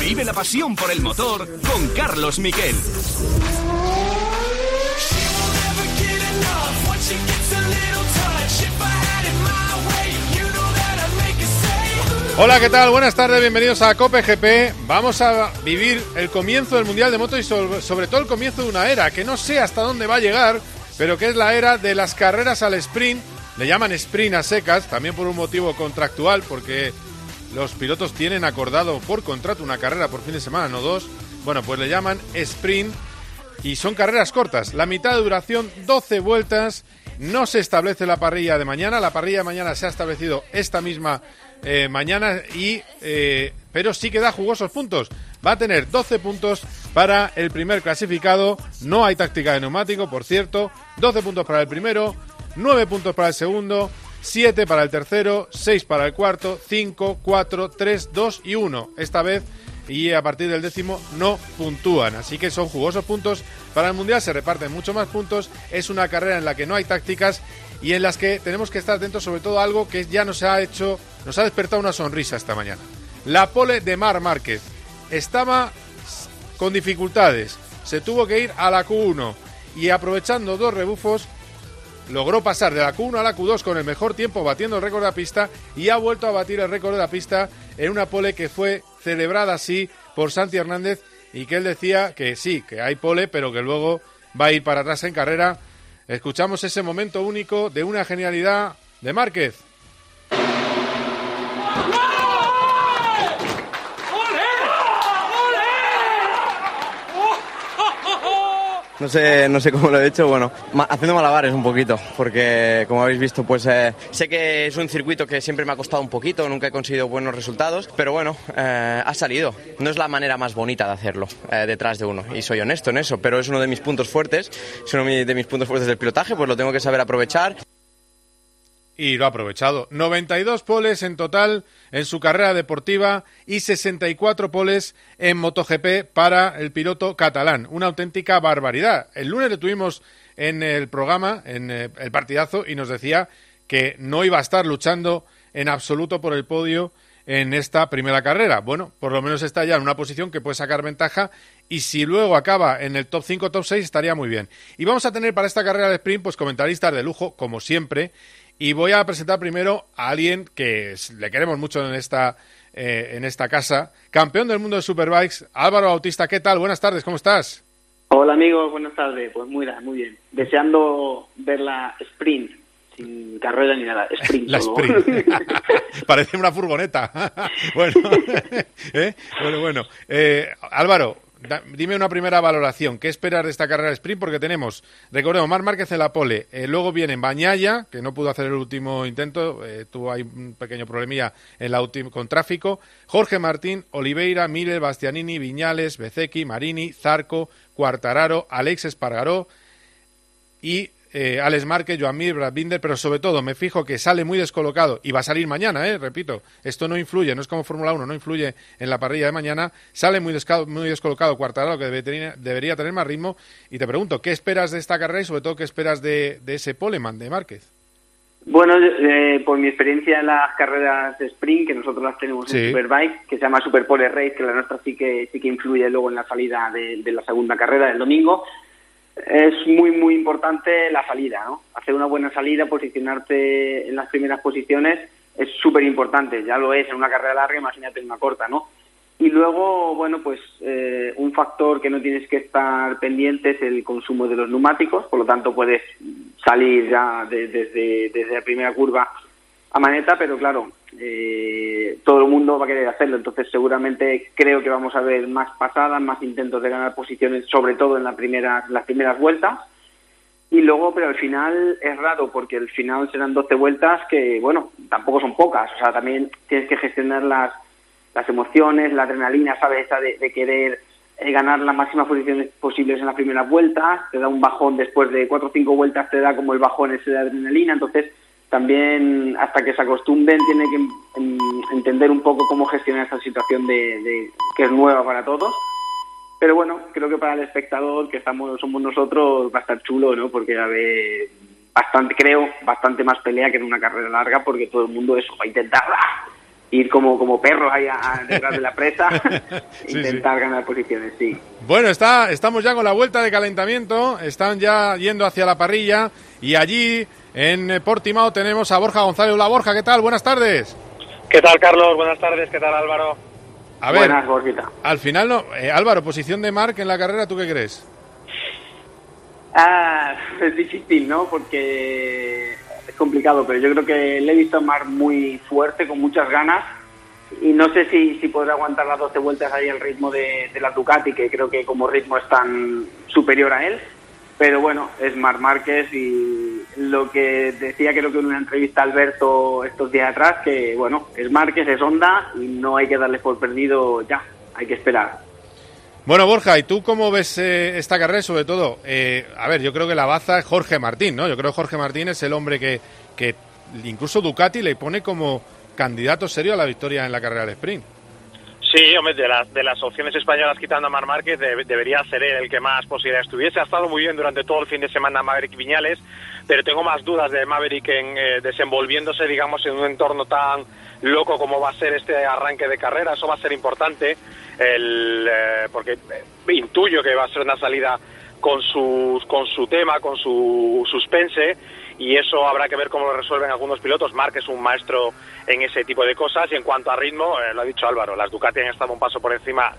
Vive la pasión por el motor con Carlos Miquel. Hola, ¿qué tal? Buenas tardes, bienvenidos a Cope GP. Vamos a vivir el comienzo del Mundial de Moto y sobre, todo el comienzo de una era que no sé hasta dónde va a llegar, pero que es la era de las carreras al sprint. Le llaman sprint a secas, también por un motivo contractual, porque los pilotos tienen acordado por contrato una carrera por fin de semana, no dos. Bueno, pues le llaman sprint y son carreras cortas. La mitad de duración, 12 vueltas. No se establece la parrilla de mañana. La parrilla de mañana se ha establecido esta misma eh, mañana y eh, pero sí que da jugosos puntos. Va a tener 12 puntos para el primer clasificado. No hay táctica de neumático, por cierto. 12 puntos para el primero, 9 puntos para el segundo, 7 para el tercero, 6 para el cuarto, 5, 4, 3, 2 y 1. Esta vez y a partir del décimo no puntúan. Así que son jugosos puntos para el Mundial, se reparten mucho más puntos. Es una carrera en la que no hay tácticas y en las que tenemos que estar atentos sobre todo a algo que ya nos ha hecho, nos ha despertado una sonrisa esta mañana. La pole de Mar Márquez estaba con dificultades, se tuvo que ir a la Q1 y aprovechando dos rebufos logró pasar de la Q1 a la Q2 con el mejor tiempo batiendo el récord de la pista y ha vuelto a batir el récord de la pista en una pole que fue celebrada así por Santi Hernández y que él decía que sí, que hay pole, pero que luego va a ir para atrás en carrera. Escuchamos ese momento único de una genialidad de Márquez. No sé, no sé cómo lo he hecho, bueno, haciendo malabares un poquito, porque como habéis visto, pues eh, sé que es un circuito que siempre me ha costado un poquito, nunca he conseguido buenos resultados, pero bueno, eh, ha salido. No es la manera más bonita de hacerlo eh, detrás de uno, y soy honesto en eso, pero es uno de mis puntos fuertes, es uno de mis puntos fuertes del pilotaje, pues lo tengo que saber aprovechar y lo ha aprovechado. 92 poles en total en su carrera deportiva y 64 poles en MotoGP para el piloto catalán. Una auténtica barbaridad. El lunes le tuvimos en el programa, en eh, el partidazo, y nos decía que no iba a estar luchando en absoluto por el podio en esta primera carrera. Bueno, por lo menos está ya en una posición que puede sacar ventaja y si luego acaba en el top 5, top 6 estaría muy bien. Y vamos a tener para esta carrera de sprint pues comentaristas de lujo, como siempre, y voy a presentar primero a alguien que le queremos mucho en esta, eh, en esta casa, campeón del mundo de Superbikes, Álvaro Bautista. ¿Qué tal? Buenas tardes, ¿cómo estás? Hola amigos, buenas tardes. Pues muy, muy bien. Deseando ver la sprint, sin carrera ni nada. Sprint. La sprint. Parece una furgoneta. bueno, ¿eh? bueno, bueno. Eh, Álvaro, dime una primera valoración. ¿Qué esperas de esta carrera de sprint? Porque tenemos, recordemos, Mar Márquez en la pole. Eh, luego viene Bañaya, que no pudo hacer el último intento. Eh, tuvo ahí un pequeño problemilla en la con tráfico. Jorge Martín, Oliveira, Miller, Bastianini, Viñales, Bezecchi, Marini, Zarco, Cuartararo, Alex Espargaró y eh, Alex Márquez, Joan Mir, Brad Binder, pero sobre todo me fijo que sale muy descolocado y va a salir mañana, eh, repito, esto no influye, no es como Fórmula 1, no influye en la parrilla de mañana, sale muy, muy descolocado Cuartararo, que debería tener más ritmo, y te pregunto, ¿qué esperas de esta carrera y sobre todo qué esperas de, ese poleman de Márquez? Bueno, eh, por mi experiencia en las carreras de sprint, que nosotros las tenemos en Superbike, que se llama Superpole Race, que la nuestra sí que sí que influye luego en la salida de, de la segunda carrera del domingo, es muy, muy importante la salida, ¿no? Hacer una buena salida, posicionarte en las primeras posiciones es súper importante, ya lo es en una carrera larga, imagínate en una corta, ¿no? Y luego, bueno, pues eh, un factor que no tienes que estar pendiente es el consumo de los neumáticos, por lo tanto puedes salir ya desde, desde la primera curva a maneta, pero claro, eh, todo el mundo va a querer hacerlo, entonces seguramente creo que vamos a ver más pasadas, más intentos de ganar posiciones, sobre todo en las primeras, las primeras vueltas. Y luego, pero al final es raro, porque al final serán 12 vueltas que, bueno, tampoco son pocas. O sea, también tienes que gestionar las, las emociones, la adrenalina, ¿sabes? Esa de, querer eh, ganar las máximas posiciones posibles en las primeras vueltas. Te da un bajón después de 4 o 5 vueltas, te da como el bajón ese de adrenalina. Entonces, también hasta que se acostumbren tiene que entender un poco cómo gestionar esta situación de, que es nueva para todos. Pero bueno, creo que para el espectador que estamos somos nosotros va a estar chulo, ¿no? Porque a ver, bastante creo bastante más pelea que en una carrera larga porque todo el mundo eso va a intentar ir como, como perros ahí detrás de la presa intentar ganar posiciones, sí. Bueno, está, estamos ya con la vuelta de calentamiento, están ya yendo hacia la parrilla y allí en Portimao tenemos a Borja González. Hola Borja, ¿qué tal? Buenas tardes. ¿Qué tal Carlos? Buenas tardes, ¿qué tal Álvaro? A ver, Buenas, al final no, eh, Álvaro, posición de Marc en la carrera, ¿tú qué crees? Ah, es difícil, ¿no? Porque es complicado, pero yo creo que le he visto a Marc muy fuerte, con muchas ganas, y no sé si, si podrá aguantar las 12 vueltas ahí al ritmo de, de la Ducati, que creo que como ritmo es tan superior a él, pero bueno, es Marc Márquez y lo que decía creo que en una entrevista Alberto estos días atrás, que bueno, es Márquez, es Honda y no hay que darle por perdido ya, hay que esperar. Bueno, Borja, ¿y tú cómo ves eh, esta carrera sobre todo? Eh, a ver, yo creo que la baza es Jorge Martín, ¿no? Yo creo que Jorge Martín es el hombre que, que incluso Ducati le pone como candidato serio a la victoria en la carrera de sprint. Sí, hombre, de las, de las opciones españolas quitando a Mar Márquez debería ser él el que más posibilidades tuviese. Ha estado muy bien durante todo el fin de semana Maverick Viñales, pero tengo más dudas de Maverick en eh, desenvolviéndose, digamos, en un entorno tan loco como va a ser este arranque de carrera. Eso va a ser importante el, eh, porque eh, intuyo que va a ser una salida con, sus, con su tema, con su suspense, y eso habrá que ver cómo lo resuelven algunos pilotos. Marc es un maestro en ese tipo de cosas, y en cuanto a ritmo, eh, lo ha dicho Álvaro, las Ducati han estado un paso por encima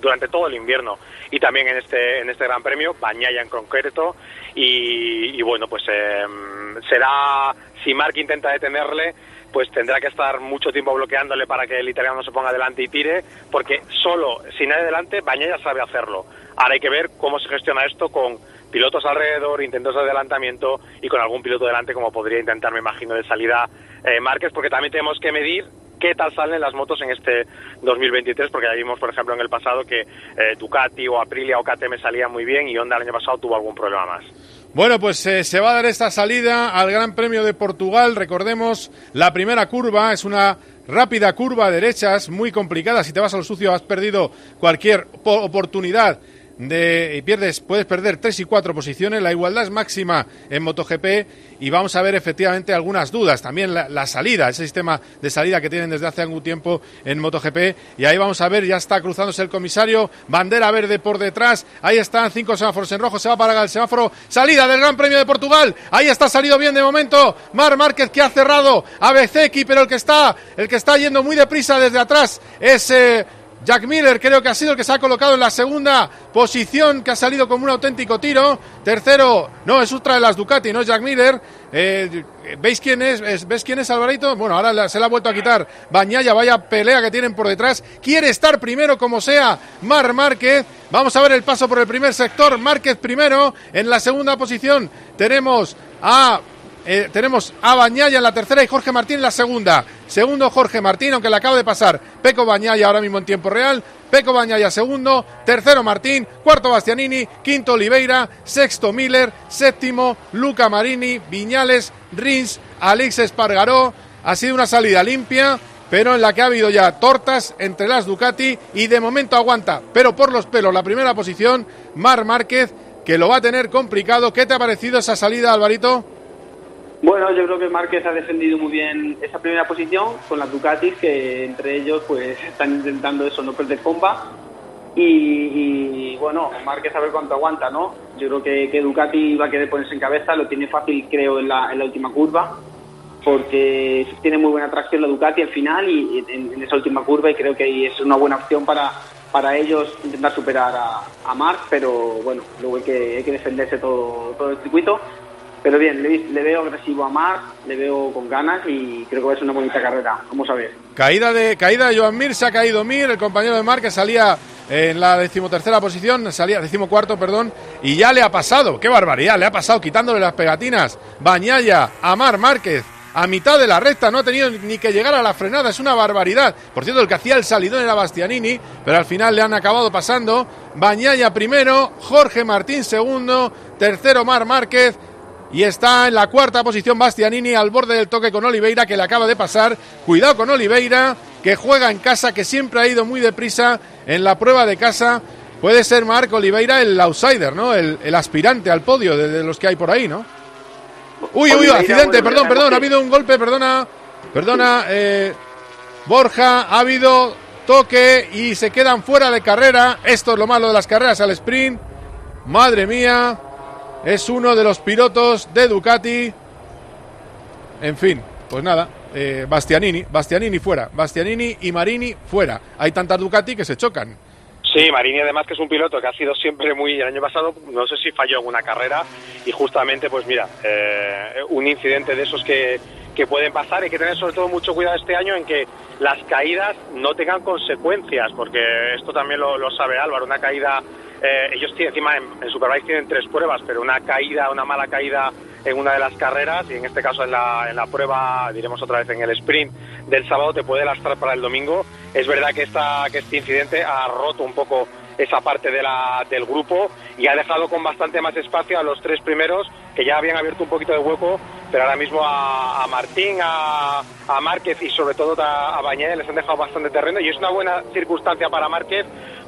durante todo el invierno y también en este en este Gran Premio, Bañaya en concreto, y, bueno, pues será, si Marc intenta detenerle, pues tendrá que estar mucho tiempo bloqueándole para que el italiano no se ponga adelante y tire, porque solo, si nadie adelante, Bañaya sabe hacerlo. Ahora hay que ver cómo se gestiona esto con pilotos alrededor, intentos de adelantamiento y con algún piloto delante, como podría intentar, me imagino, de salida eh, Márquez, porque también tenemos que medir qué tal salen las motos en este 2023, porque ya vimos, por ejemplo, en el pasado que eh, Ducati o Aprilia o KTM salían muy bien y Honda el año pasado tuvo algún problema más. Bueno, pues eh, se va a dar esta salida al Gran Premio de Portugal. Recordemos, la primera curva es una rápida curva a derechas, muy complicada. Si te vas al sucio has perdido cualquier oportunidad de, y pierdes, puedes perder tres y cuatro posiciones. La igualdad es máxima en MotoGP y vamos a ver efectivamente algunas dudas. También la, salida, ese sistema de salida que tienen desde hace algún tiempo en MotoGP. Y ahí vamos a ver, ya está cruzándose el comisario, bandera verde por detrás. Ahí están cinco semáforos en rojo, se va para el semáforo. Salida del Gran Premio de Portugal. Ahí está salido bien de momento. Mar Márquez que ha cerrado a pero el que está, el que está yendo muy deprisa desde atrás es. Eh, Jack Miller creo que ha sido el que se ha colocado en la segunda posición, que ha salido como un auténtico tiro. Tercero, no, es otra de las Ducati, no es Jack Miller. Eh, ¿Veis quién es? ¿Ves quién es Alvarito? Bueno, ahora se la ha vuelto a quitar Bañaya, vaya pelea que tienen por detrás. Quiere estar primero como sea Mar Márquez. Vamos a ver el paso por el primer sector. Márquez primero. En la segunda posición tenemos a eh, tenemos a Bañaya en la tercera y Jorge Martín en la segunda. Segundo Jorge Martín, aunque le acaba de pasar Peco Bañaya ahora mismo en tiempo real. Peco Bañaya segundo, tercero Martín, cuarto Bastianini, quinto Oliveira, sexto Miller, séptimo Luca Marini, Viñales, Rins, Alex Espargaró. Ha sido una salida limpia, pero en la que ha habido ya tortas entre las Ducati y de momento aguanta, pero por los pelos la primera posición, Mar Márquez, que lo va a tener complicado. ¿Qué te ha parecido esa salida, Alvarito? Bueno, yo creo que Márquez ha defendido muy bien esa primera posición con las Ducatis, que entre ellos pues están intentando eso, no perder comba. Y, bueno, Márquez a ver cuánto aguanta, ¿no? Yo creo que, Ducati va a querer ponerse en cabeza, lo tiene fácil creo en la, en la última curva, porque tiene muy buena tracción la Ducati al final y en, esa última curva y creo que es una buena opción para, para ellos intentar superar a, a Marc, pero bueno, luego hay que, hay que defenderse todo, todo el circuito pero bien, le, veo agresivo a Marc, le veo con ganas y creo que va a ser una bonita carrera. Vamos a ver. Caída de, caída de Joan Mir, se ha caído Mir, el compañero de Marc que salía en la decimotercera posición, salía decimocuarto, perdón, y ya le ha pasado, qué barbaridad, le ha pasado quitándole las pegatinas, Bañaya, a Mar Márquez, a mitad de la recta, no ha tenido ni que llegar a la frenada, es una barbaridad. Por cierto, el que hacía el salidón era Bastianini, pero al final le han acabado pasando. Bañaya primero, Jorge Martín segundo, tercero Mar Márquez, y está en la cuarta posición Bastianini al borde del toque con Oliveira que le acaba de pasar. Cuidado con Oliveira que juega en casa, que siempre ha ido muy deprisa en la prueba de casa. Puede ser Marco Oliveira el outsider, ¿no? El, aspirante al podio de, los que hay por ahí, ¿no? Uy, uy, accidente, perdón, perdón, ha habido un golpe, perdona, perdona, eh, Borja, ha habido toque y se quedan fuera de carrera. Esto es lo malo de las carreras al sprint. Madre mía, es uno de los pilotos de Ducati. En fin, pues nada, eh, Bastianini, Bastianini fuera, Bastianini y Marini fuera. Hay tantas Ducati que se chocan. Sí, Marini además que es un piloto que ha sido siempre muy... El año pasado no sé si falló en una carrera y justamente pues mira, eh, un incidente de esos que, que pueden pasar. Hay que tener sobre todo mucho cuidado este año en que las caídas no tengan consecuencias, porque esto también lo, sabe Álvaro, una caída, eh, ellos tienen, encima en, en Superbike tienen tres pruebas, pero una caída, una mala caída en una de las carreras y en este caso en la, en la prueba, diremos otra vez en el sprint del sábado, te puede lastrar para el domingo. Es verdad que, esta, que este incidente ha roto un poco esa parte de la, del grupo y ha dejado con bastante más espacio a los tres primeros que ya habían abierto un poquito de hueco, pero ahora mismo a, Martín, a, a, Márquez y sobre todo a, a les han dejado bastante terreno y es una buena circunstancia para Márquez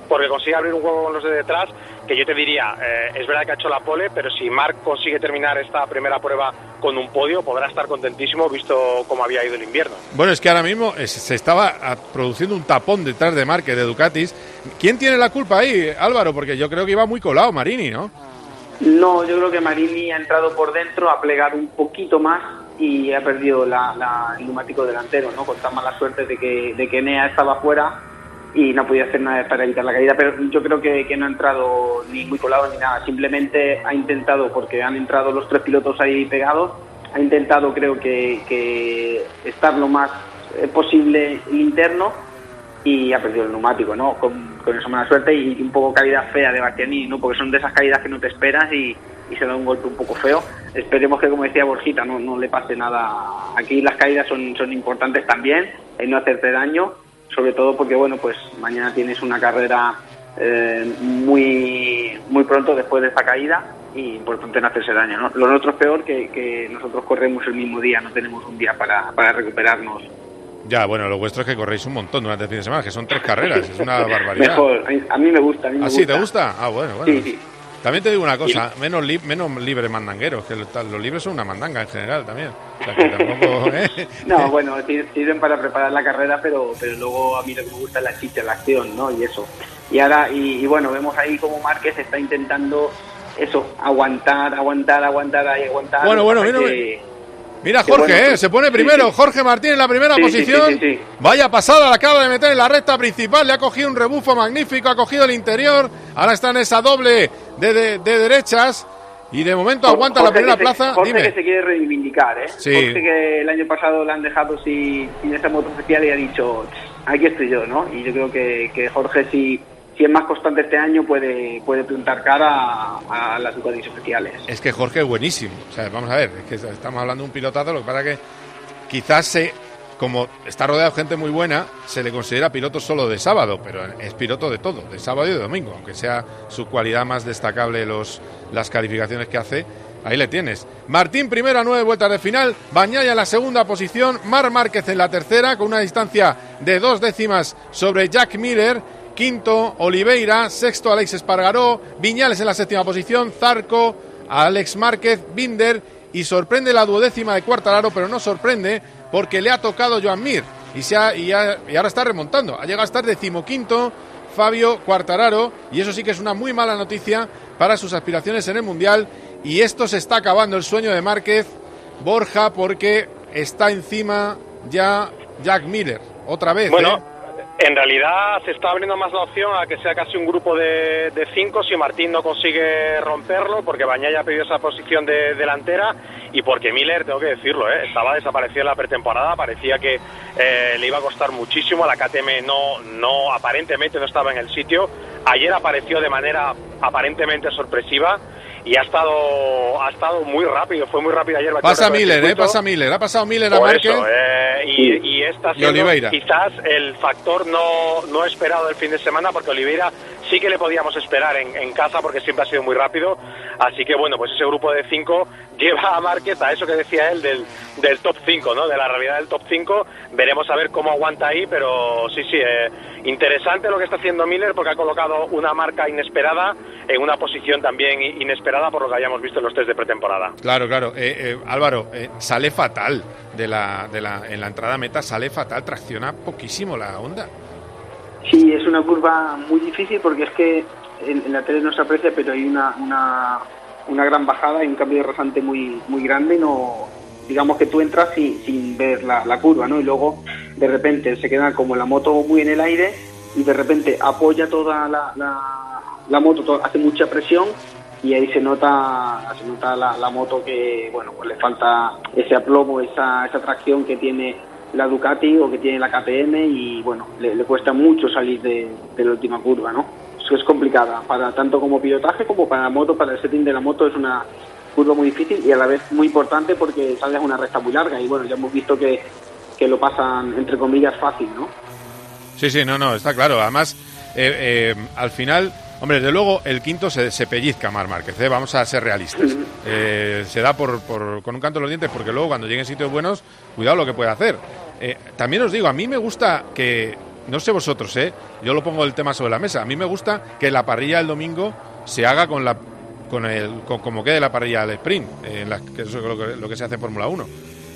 porque consigue abrir un hueco con los de detrás, que yo te diría, eh, es verdad que ha hecho la pole, pero si Marc consigue terminar esta primera prueba con un podio, podrá estar contentísimo visto cómo había ido el invierno. Bueno, es que ahora mismo se estaba produciendo un tapón detrás de Marc de Ducatis. ¿Quién tiene la culpa ahí, Álvaro? Porque yo creo que iba muy colado Marini, ¿no? No, yo creo que Marini ha entrado por dentro, ha plegado un poquito más y ha perdido la, el neumático delantero, ¿no? Con tan mala suerte de que, de que Nea estaba fuera y no podía hacer nada para evitar la caída, pero yo creo que, que, no ha entrado ni muy colado ni nada, simplemente ha intentado, porque han entrado los tres pilotos ahí pegados, ha intentado creo que, que estar lo más eh, posible interno y ha perdido el neumático, ¿no? Con, con esa mala suerte y un poco caída fea de Bastianini, ¿no? Porque son de esas caídas que no te esperas y, y se da un golpe un poco feo. Esperemos que, como decía Borjita, no, no le pase nada. Aquí las caídas son, son importantes también, en no hacerte daño sobre todo porque bueno pues mañana tienes una carrera eh, muy muy pronto después de esta caída y importante no hacerse daño ¿no? lo nuestro es peor que, que nosotros corremos el mismo día no tenemos un día para, para recuperarnos ya, bueno, lo vuestro es que corréis un montón durante el fin de semana, que son tres carreras, es una barbaridad. Mejor, a mí me gusta. A mí me ¿Ah, sí, te gusta? Ah, bueno, bueno. Sí, sí. También te digo una cosa, menos, li menos libres mandangueros, que los libres son una mandanga en general también. ¿eh? no, bueno, sirven para preparar la carrera, pero, pero luego a mí lo que me gusta es la chicha, la acción, ¿no? Y eso. Y ahora, y, bueno, vemos ahí como Márquez está intentando eso, aguantar, aguantar, aguantar y aguantar. Bueno, bueno, mira, mira Jorge, ¿eh? se pone primero. Jorge Martín en la primera posición. Vaya pasada, la acaba de meter en la recta principal. Le ha cogido un rebufo magnífico, ha cogido el interior. Ahora está en esa doble de, derechas y de momento aguanta la primera plaza. Jorge que se quiere reivindicar, ¿eh? Jorge que el año pasado le han dejado sin, sin esa moto oficial y ha dicho, aquí estoy yo, ¿no? Y yo creo que, que Jorge si, si es más constante este año puede, puede plantar cara a, las Ducatis oficiales. Es que Jorge es buenísimo. Vamos a ver, estamos hablando de un pilotazo, lo que pasa que quizás se como está rodeado de gente muy buena, se le considera piloto solo de sábado, pero es piloto de todo, de sábado y de domingo, aunque sea su cualidad más destacable los, las calificaciones que hace. Ahí le tienes. Martín primero a nueve vueltas de final, Bañaya en la segunda posición, Mar Márquez en la tercera con una distancia de dos décimas sobre Jack Miller, quinto Oliveira, sexto Alex Espargaró, Viñales en la séptima posición, Zarco, Alex Márquez, Binder y sorprende la duodécima de Cuartararo, pero no sorprende porque le ha tocado Joan Mir y, se ha, y, ahora está remontando. Ha llegado a estar decimoquinto Fabio Cuartararo y eso sí que es una muy mala noticia para sus aspiraciones en el Mundial y esto se está acabando el sueño de Márquez, Borja, porque está encima ya Jack Miller, otra vez. Bueno, ¿eh? En realidad se está abriendo más la opción a que sea casi un grupo de, cinco si Martín no consigue romperlo, porque Bañaya ha pedido esa posición de delantera y porque Miller, tengo que decirlo, ¿eh? estaba desaparecido en la pretemporada, parecía que eh, le iba a costar muchísimo, la KTM no, no, aparentemente no estaba en el sitio, ayer apareció de manera aparentemente sorpresiva y ha estado ha estado muy rápido, fue muy rápido ayer. Pasa Miller, eh, pasa Miller, ha pasado Miller a Márquez. Eh, y, y esta quizás el factor no, no esperado del fin de semana, porque Oliveira sí que le podíamos esperar en, en, casa porque siempre ha sido muy rápido. Así que bueno, pues ese grupo de cinco lleva a Márquez a eso que decía él del, del top 5, ¿no? De la realidad del top 5. Veremos a ver cómo aguanta ahí, pero sí, sí, eh, interesante lo que está haciendo Miller porque ha colocado una marca inesperada en una posición también inesperada por lo que hayamos visto en los test de pretemporada. Claro, claro. Eh, eh, Álvaro, eh, sale fatal de la, de la, en la entrada meta, sale fatal, tracciona poquísimo la onda. Sí, es una curva muy difícil porque es que en, la tele no se aprecia, pero hay una, una, una gran bajada y un cambio de rasante muy, muy grande. No, digamos que tú entras sin, ver la, la, curva, ¿no? Y luego de repente se queda como la moto muy en el aire y de repente apoya toda la, la, moto, hace mucha presión y ahí se nota se nota la, moto que bueno pues le falta ese aplomo esa, esa tracción que tiene la Ducati o que tiene la KTM y bueno le, cuesta mucho salir de, la última curva no eso es complicada. Para tanto como pilotaje como para la moto para el setting de la moto es una curva muy difícil y a la vez muy importante porque sales una recta muy larga y bueno ya hemos visto que, que lo pasan entre comillas fácil no Sí, sí, no, no, está claro. Además, eh, eh, al final, hombre, desde luego el quinto se, se pellizca Mar Márquez, ¿eh? vamos a ser realistas. se da por, por, con un canto en los dientes porque luego cuando lleguen sitios buenos, cuidado lo que puede hacer. también os digo, a mí me gusta que, no sé vosotros, ¿eh? yo lo pongo el tema sobre la mesa, a mí me gusta que la parrilla del domingo se haga con la con el con, como quede la parrilla del sprint, en que eso es lo que, lo que se hace en Fórmula 1.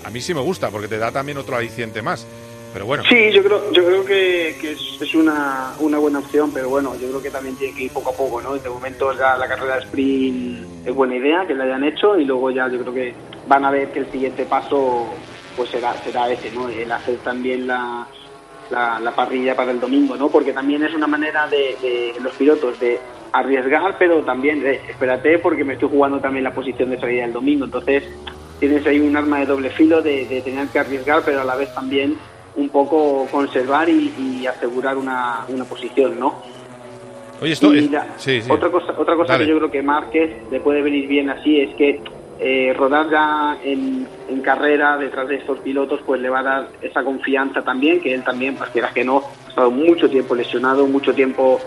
A mí sí me gusta porque te da también otro aliciente más. Pero bueno. Sí, yo creo, yo creo que, es, una, buena opción, pero bueno, yo creo que también tiene que ir poco a poco, ¿no? De momento ya la carrera de sprint es buena idea que la hayan hecho y luego ya yo creo que van a ver que el siguiente paso pues será, será ese, ¿no? El hacer también la, la, parrilla para el domingo, ¿no? Porque también es una manera de, los pilotos de arriesgar, pero también de, espérate porque me estoy jugando también la posición de salida el domingo, entonces tienes ahí un arma de doble filo de tener que arriesgar, pero a la vez también un poco conservar y, asegurar una, una, posición, ¿no? Oye, esto Otra cosa, otra cosa que yo creo que Márquez le puede venir bien así es que eh, rodar ya en, en, carrera detrás de estos pilotos pues le va a dar esa confianza también, que él también, pues quieras que no, ha estado mucho tiempo lesionado, mucho tiempo,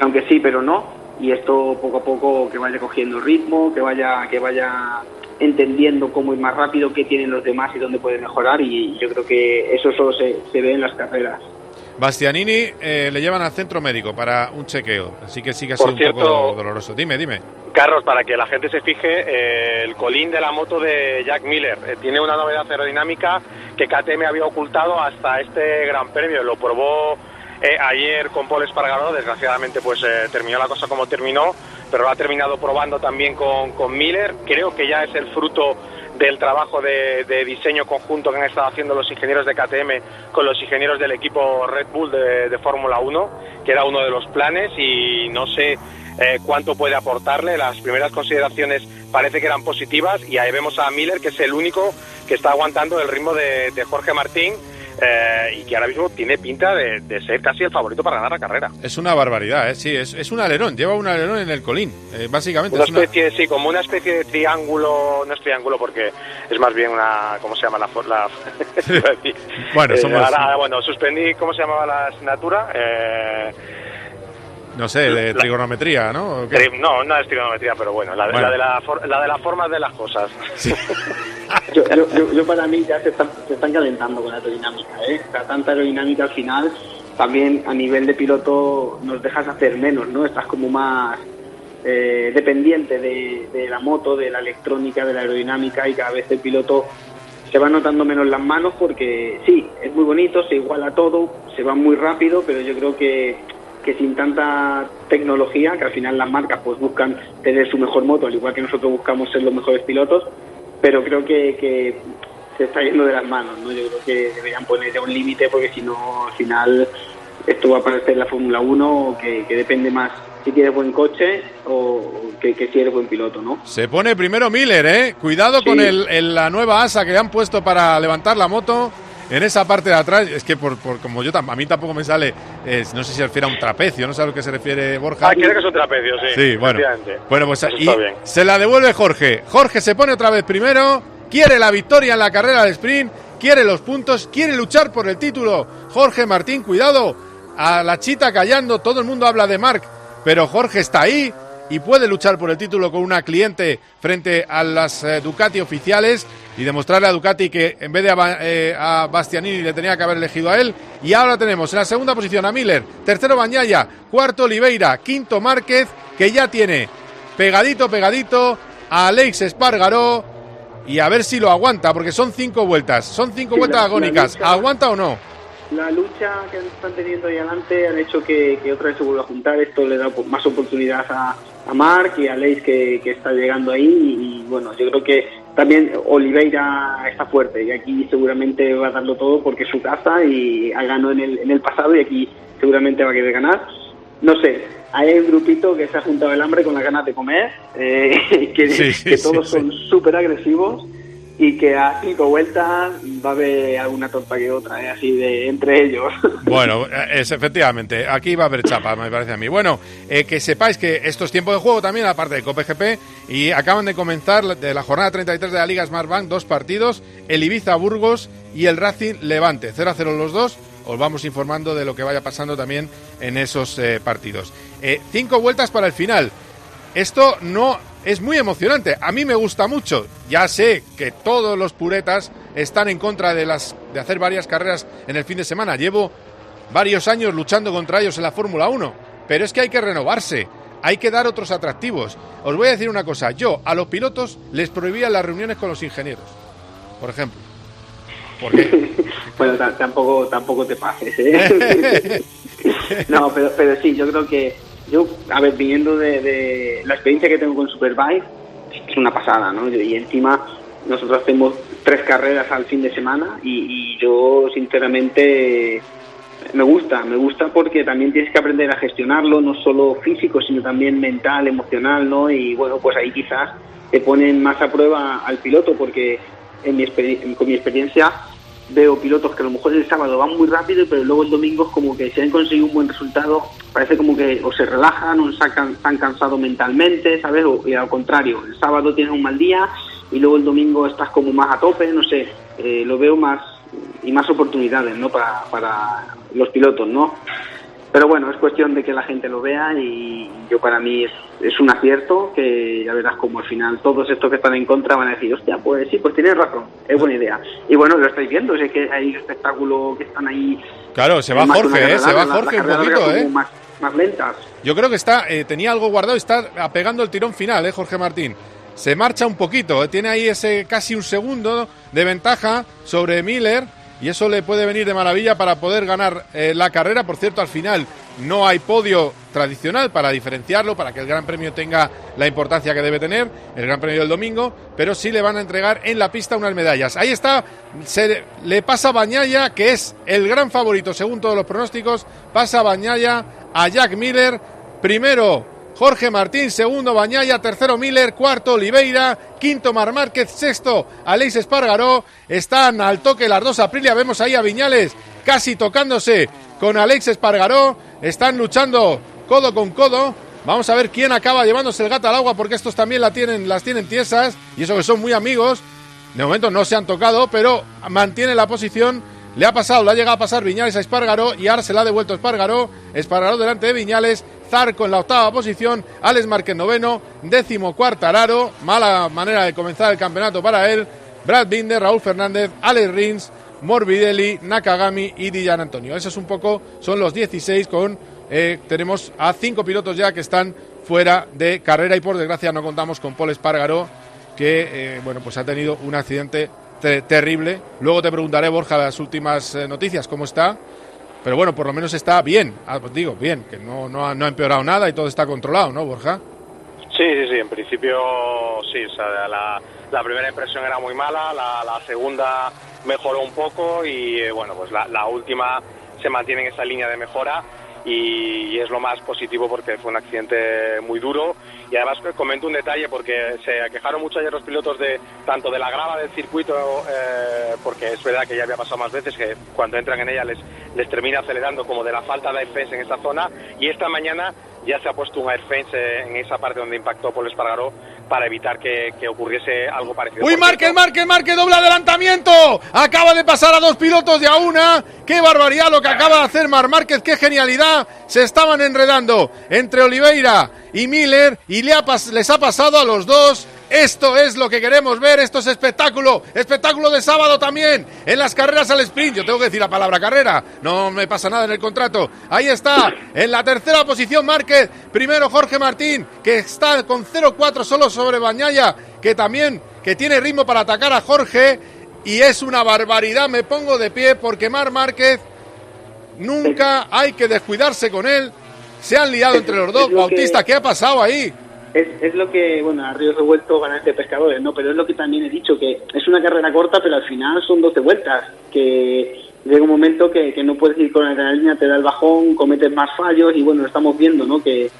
aunque sí, pero no, y esto poco a poco que vaya cogiendo ritmo, que vaya, que vaya entendiendo cómo ir más rápido, qué tienen los demás y dónde puede mejorar y yo creo que eso solo se, ve en las carreras. Bastianini eh, le llevan al centro médico para un chequeo, así que sí que ha sido un poco doloroso. Dime, dime. Carlos, para que la gente se fije, eh, el colín de la moto de Jack Miller eh, tiene una novedad aerodinámica que KTM había ocultado hasta este Gran Premio. Lo probó ayer con Paul Espargaró, desgraciadamente pues terminó la cosa como terminó pero lo ha terminado probando también con, con Miller. Creo que ya es el fruto del trabajo de, diseño conjunto que han estado haciendo los ingenieros de KTM con los ingenieros del equipo Red Bull de, Fórmula 1, que era uno de los planes y no sé eh, cuánto puede aportarle. Las primeras consideraciones parece que eran positivas y ahí vemos a Miller, que es el único que está aguantando el ritmo de Jorge Martín eh, y que ahora mismo tiene pinta de, ser casi el favorito para ganar la carrera. Es una barbaridad, ¿eh? sí, es, es un alerón, lleva un alerón en el colín, eh, básicamente. Una especie, sí, como una especie de triángulo, no es triángulo porque es más bien una, ¿cómo se llama la...? la bueno, somos... ahora, bueno, suspendí, ¿cómo se llamaba la asignatura? Eh, no sé, de trigonometría, ¿no? No, no es trigonometría, pero bueno, la, de la, la de las formas de las cosas. yo, para mí ya se están, se están calentando con la aerodinámica, ¿eh? tanta aerodinámica al final, también a nivel de piloto nos dejas hacer menos, ¿no? Estás como más eh, dependiente de, de la moto, de la electrónica, de la aerodinámica y cada vez el piloto se va notando menos las manos porque sí, es muy bonito, se iguala todo, se va muy rápido, pero yo creo que que sin tanta tecnología, que al final las marcas pues buscan tener su mejor moto, al igual que nosotros buscamos ser los mejores pilotos, pero creo que, se está yendo de las manos, ¿no? Yo creo que deberían poner un límite porque si no, al final esto va a parecer la Fórmula 1 que, depende más si tienes buen coche o que, si eres buen piloto, ¿no? Se pone primero Miller, ¿eh? Cuidado con el, la nueva asa que le han puesto para levantar la moto en esa parte de atrás, es que por, como yo a mí tampoco me sale, no sé si se refiere a un trapecio, no sé a lo que se refiere Borja. Ah, quiere que es un trapecio, sí. Sí, bueno. Bueno, pues y se la devuelve Jorge. Jorge se pone otra vez primero, quiere la victoria en la carrera de sprint, quiere los puntos, quiere luchar por el título. Jorge Martín, cuidado, a la chita callando, todo el mundo habla de Marc, pero Jorge está ahí, y puede luchar por el título con una cliente frente a las eh, Ducati oficiales y demostrarle a Ducati que en vez de a, eh, a, Bastianini le tenía que haber elegido a él. Y ahora tenemos en la segunda posición a Miller, tercero Bañaya, cuarto Oliveira, quinto Márquez, que ya tiene pegadito, pegadito a Alex Espargaró y a ver si lo aguanta, porque son cinco vueltas, son cinco vueltas agónicas. ¿Aguanta o no? La lucha que están teniendo ahí adelante han hecho que, otra vez se vuelva a juntar. Esto le da más oportunidad a, a Mark y a Leis que, está llegando ahí. Y, bueno, yo creo que también Oliveira está fuerte y aquí seguramente va a darlo todo porque es su casa y ha ganado en el, en el pasado y aquí seguramente va a querer ganar. No sé, hay un grupito que se ha juntado el hambre con las ganas de comer, eh, que, todos son súper agresivos y que a cinco vueltas va a haber alguna torta que otra, ¿eh? así de entre ellos. Bueno, es efectivamente, aquí va a haber chapa, me parece a mí. Bueno, eh, que sepáis que esto es tiempo de juego también, aparte de COPGP, y acaban de comenzar de la jornada 33 de la Liga Smart Bank dos partidos, el Ibiza Burgos y el Racing Levante, 0 a 0 los dos. Os vamos informando de lo que vaya pasando también en esos eh, partidos. cinco vueltas para el final. Esto no es muy emocionante. A mí me gusta mucho. Ya sé que todos los puretas están en contra de, las, de hacer varias carreras en el fin de semana. Llevo varios años luchando contra ellos en la Fórmula 1. Pero es que hay que renovarse. Hay que dar otros atractivos. Os voy a decir una cosa. Yo a los pilotos les prohibía las reuniones con los ingenieros. Por ejemplo. ¿Por qué? bueno, tampoco, tampoco te pases. ¿eh? no, pero, pero sí, yo creo que yo, a ver, viniendo de, la experiencia que tengo con Superbike, es una pasada, ¿no? Y encima nosotros hacemos tres carreras al fin de semana y, yo sinceramente me gusta, me gusta porque también tienes que aprender a gestionarlo, no solo físico, sino también mental, emocional, ¿no? Y bueno, pues ahí quizás te ponen más a prueba al piloto porque en mi con mi experiencia veo pilotos que a lo mejor el sábado van muy rápido, pero luego el domingo es como que si han conseguido un buen resultado, parece como que o se relajan o están cansados mentalmente, ¿sabes? O, y al contrario, el sábado tienes un mal día y luego el domingo estás como más a tope, no sé, eh, lo veo más y más oportunidades, ¿no? Para, para los pilotos, ¿no? Pero bueno, es cuestión de que la gente lo vea y yo para mí es, un acierto que ya verás como al final todos estos que están en contra van a decir, hostia, pues sí, pues tienes razón, es buena idea. Y bueno, lo estáis viendo, es que hay espectáculo que están ahí. Claro, se va Jorge, ¿eh? se va Jorge un poquito, ¿eh? Más, más lentas. Yo creo que está, eh, tenía algo guardado y está apegando el tirón final, ¿eh, Jorge Martín? Se marcha un poquito, ¿eh? tiene ahí ese casi un segundo de ventaja sobre Miller y eso le puede venir de maravilla para poder ganar eh, la carrera. Por cierto, al final no hay podio tradicional para diferenciarlo, para que el Gran Premio tenga la importancia que debe tener, el Gran Premio del domingo, pero sí le van a entregar en la pista unas medallas. Ahí está, se le pasa Bañaya, que es el gran favorito según todos los pronósticos, pasa Bañaya a Jack Miller, primero Jorge Martín, segundo Bañaya, tercero Miller, cuarto Oliveira, quinto Mar Márquez, sexto Aleix Espargaró. Están al toque las dos Aprilia, vemos ahí a Viñales casi tocándose con Alex Espargaró. Están luchando codo con codo. Vamos a ver quién acaba llevándose el gato al agua porque estos también tienen, las tienen tiesas y eso que son muy amigos. De momento no se han tocado, pero mantiene la posición. Le ha pasado, le ha llegado a pasar Viñales a Espargaró y se la ha devuelto Espargaró. Espargaró delante de Viñales. Zarco en la octava posición, Alex Márquez noveno, décimo cuartararo, mala manera de comenzar el campeonato para él, Brad Binder, Raúl Fernández, Alex Rins, Morbidelli, Nakagami y Dillan Antonio. Esos un poco son los 16 con eh, tenemos a cinco pilotos ya que están fuera de carrera y por desgracia no contamos con Paul Espargaró que eh, bueno pues ha tenido un accidente terrible. Luego te preguntaré Borja las últimas eh, noticias cómo está pero bueno, por lo menos está bien, ah, pues digo, bien, que no, no, ha, empeorado nada y todo está controlado, ¿no, Borja? Sí, sí, sí, en principio sí, o sea, la, primera impresión era muy mala, la, segunda mejoró un poco y eh, bueno, pues la, la última se mantiene en esa línea de mejora y, es lo más positivo porque fue un accidente muy duro. Y además comento un detalle porque se quejaron mucho ayer los pilotos de tanto de la grava del circuito eh, porque es verdad que ya había pasado más veces que cuando entran en ella les, les termina acelerando como de la falta de airfence en esa zona. Y esta mañana ya se ha puesto un airfence en esa parte donde impactó Paul Espargaró para evitar que, ocurriese algo parecido. ¡Uy, Márquez, Márquez, Márquez, doble adelantamiento! Acaba de pasar a dos pilotos de a una. ¡Qué barbaridad lo que acaba de hacer Mar Márquez! ¡Qué genialidad! Se estaban enredando entre Oliveira y Miller y les ha pasado a los dos esto es lo que queremos ver, esto es espectáculo, espectáculo de sábado también, en las carreras al sprint. Yo tengo que decir la palabra carrera, no me pasa nada en el contrato. Ahí está, en la tercera posición Márquez, primero Jorge Martín, que está con 0-4 solo sobre Bañaya, que también que tiene ritmo para atacar a Jorge y es una barbaridad, me pongo de pie porque Mar Márquez nunca hay que descuidarse con él. Se han liado entre los dos. Bautista, ¿qué ha pasado ahí? Es, es lo que, bueno, a Ríos Revuelto ganaste pescadores, ¿no? Pero es lo que también he dicho, que es una carrera corta, pero al final son 12 vueltas, que llega un momento que, que no puedes ir con la adrenalina, te da el bajón, cometes más fallos y bueno, lo estamos viendo, ¿no? Que,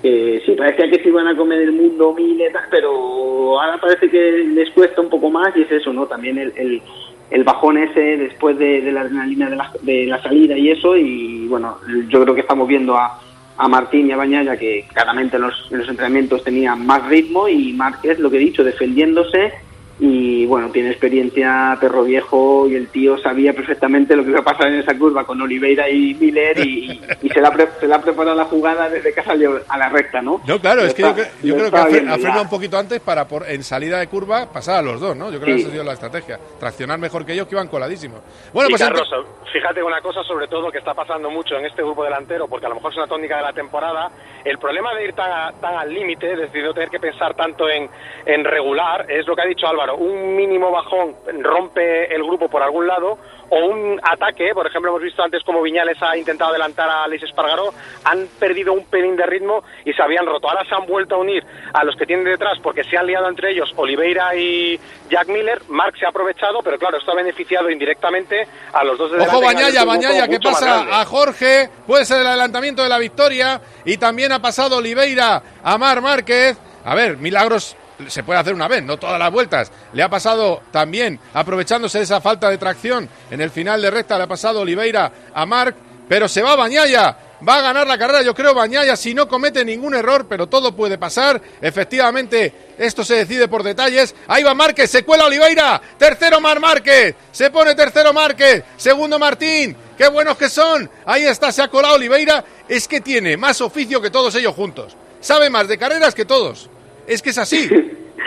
que sí, parecía que se iban a comer el mundo miletas, pero ahora parece que les cuesta un poco más y es eso, ¿no? También el, el, el bajón ese después de, de la adrenalina de la, de la salida y eso y bueno, yo creo que estamos viendo a a Martín y a Bañaya, que claramente en los, en los entrenamientos tenía más ritmo, y Márquez, lo que he dicho, defendiéndose y bueno, tiene experiencia perro viejo y el tío sabía perfectamente lo que iba a pasar en esa curva con Oliveira y Miller y, se, la se la ha preparado la jugada desde que salió a la recta, ¿no? No, claro, es que yo, creo que ha, frenado un poquito antes para por, en salida de curva pasar a los dos, ¿no? Yo creo que esa ha sido la estrategia, traccionar mejor que ellos que iban coladísimos. Bueno, pues Carlos, fíjate una cosa sobre todo que está pasando mucho en este grupo delantero, porque a lo mejor es una tónica de la temporada, el problema de ir tan, tan al límite, es decir, no tener que pensar tanto en, en regular, es lo que ha dicho Álvaro un mínimo bajón rompe el grupo por algún lado o un ataque, por ejemplo, hemos visto antes como Viñales ha intentado adelantar a Luis Espargaró, han perdido un pelín de ritmo y se habían roto. Ahora se han vuelto a unir a los que tienen detrás porque se han liado entre ellos Oliveira y Jack Miller. Mark se ha aprovechado, pero claro, esto ha beneficiado indirectamente a los dos de Ojo, Bañaya, Bañaya, ¿qué pasa a Jorge? Puede ser el adelantamiento de la victoria y también ha pasado Oliveira a Mar Márquez. A ver, milagros se puede hacer una vez, no todas las vueltas. Le ha pasado también, aprovechándose de esa falta de tracción en el final de recta, le ha pasado Oliveira a Marc, pero se va Bañaya. Va a ganar la carrera, yo creo, Bañaya, si no comete ningún error, pero todo puede pasar. Efectivamente, esto se decide por detalles. Ahí va Márquez, se cuela Oliveira. Tercero Mar Márquez, se pone tercero Márquez. Segundo Martín, qué buenos que son. Ahí está, se ha colado Oliveira. Es que tiene más oficio que todos ellos juntos. Sabe más de carreras que todos. Es que es así.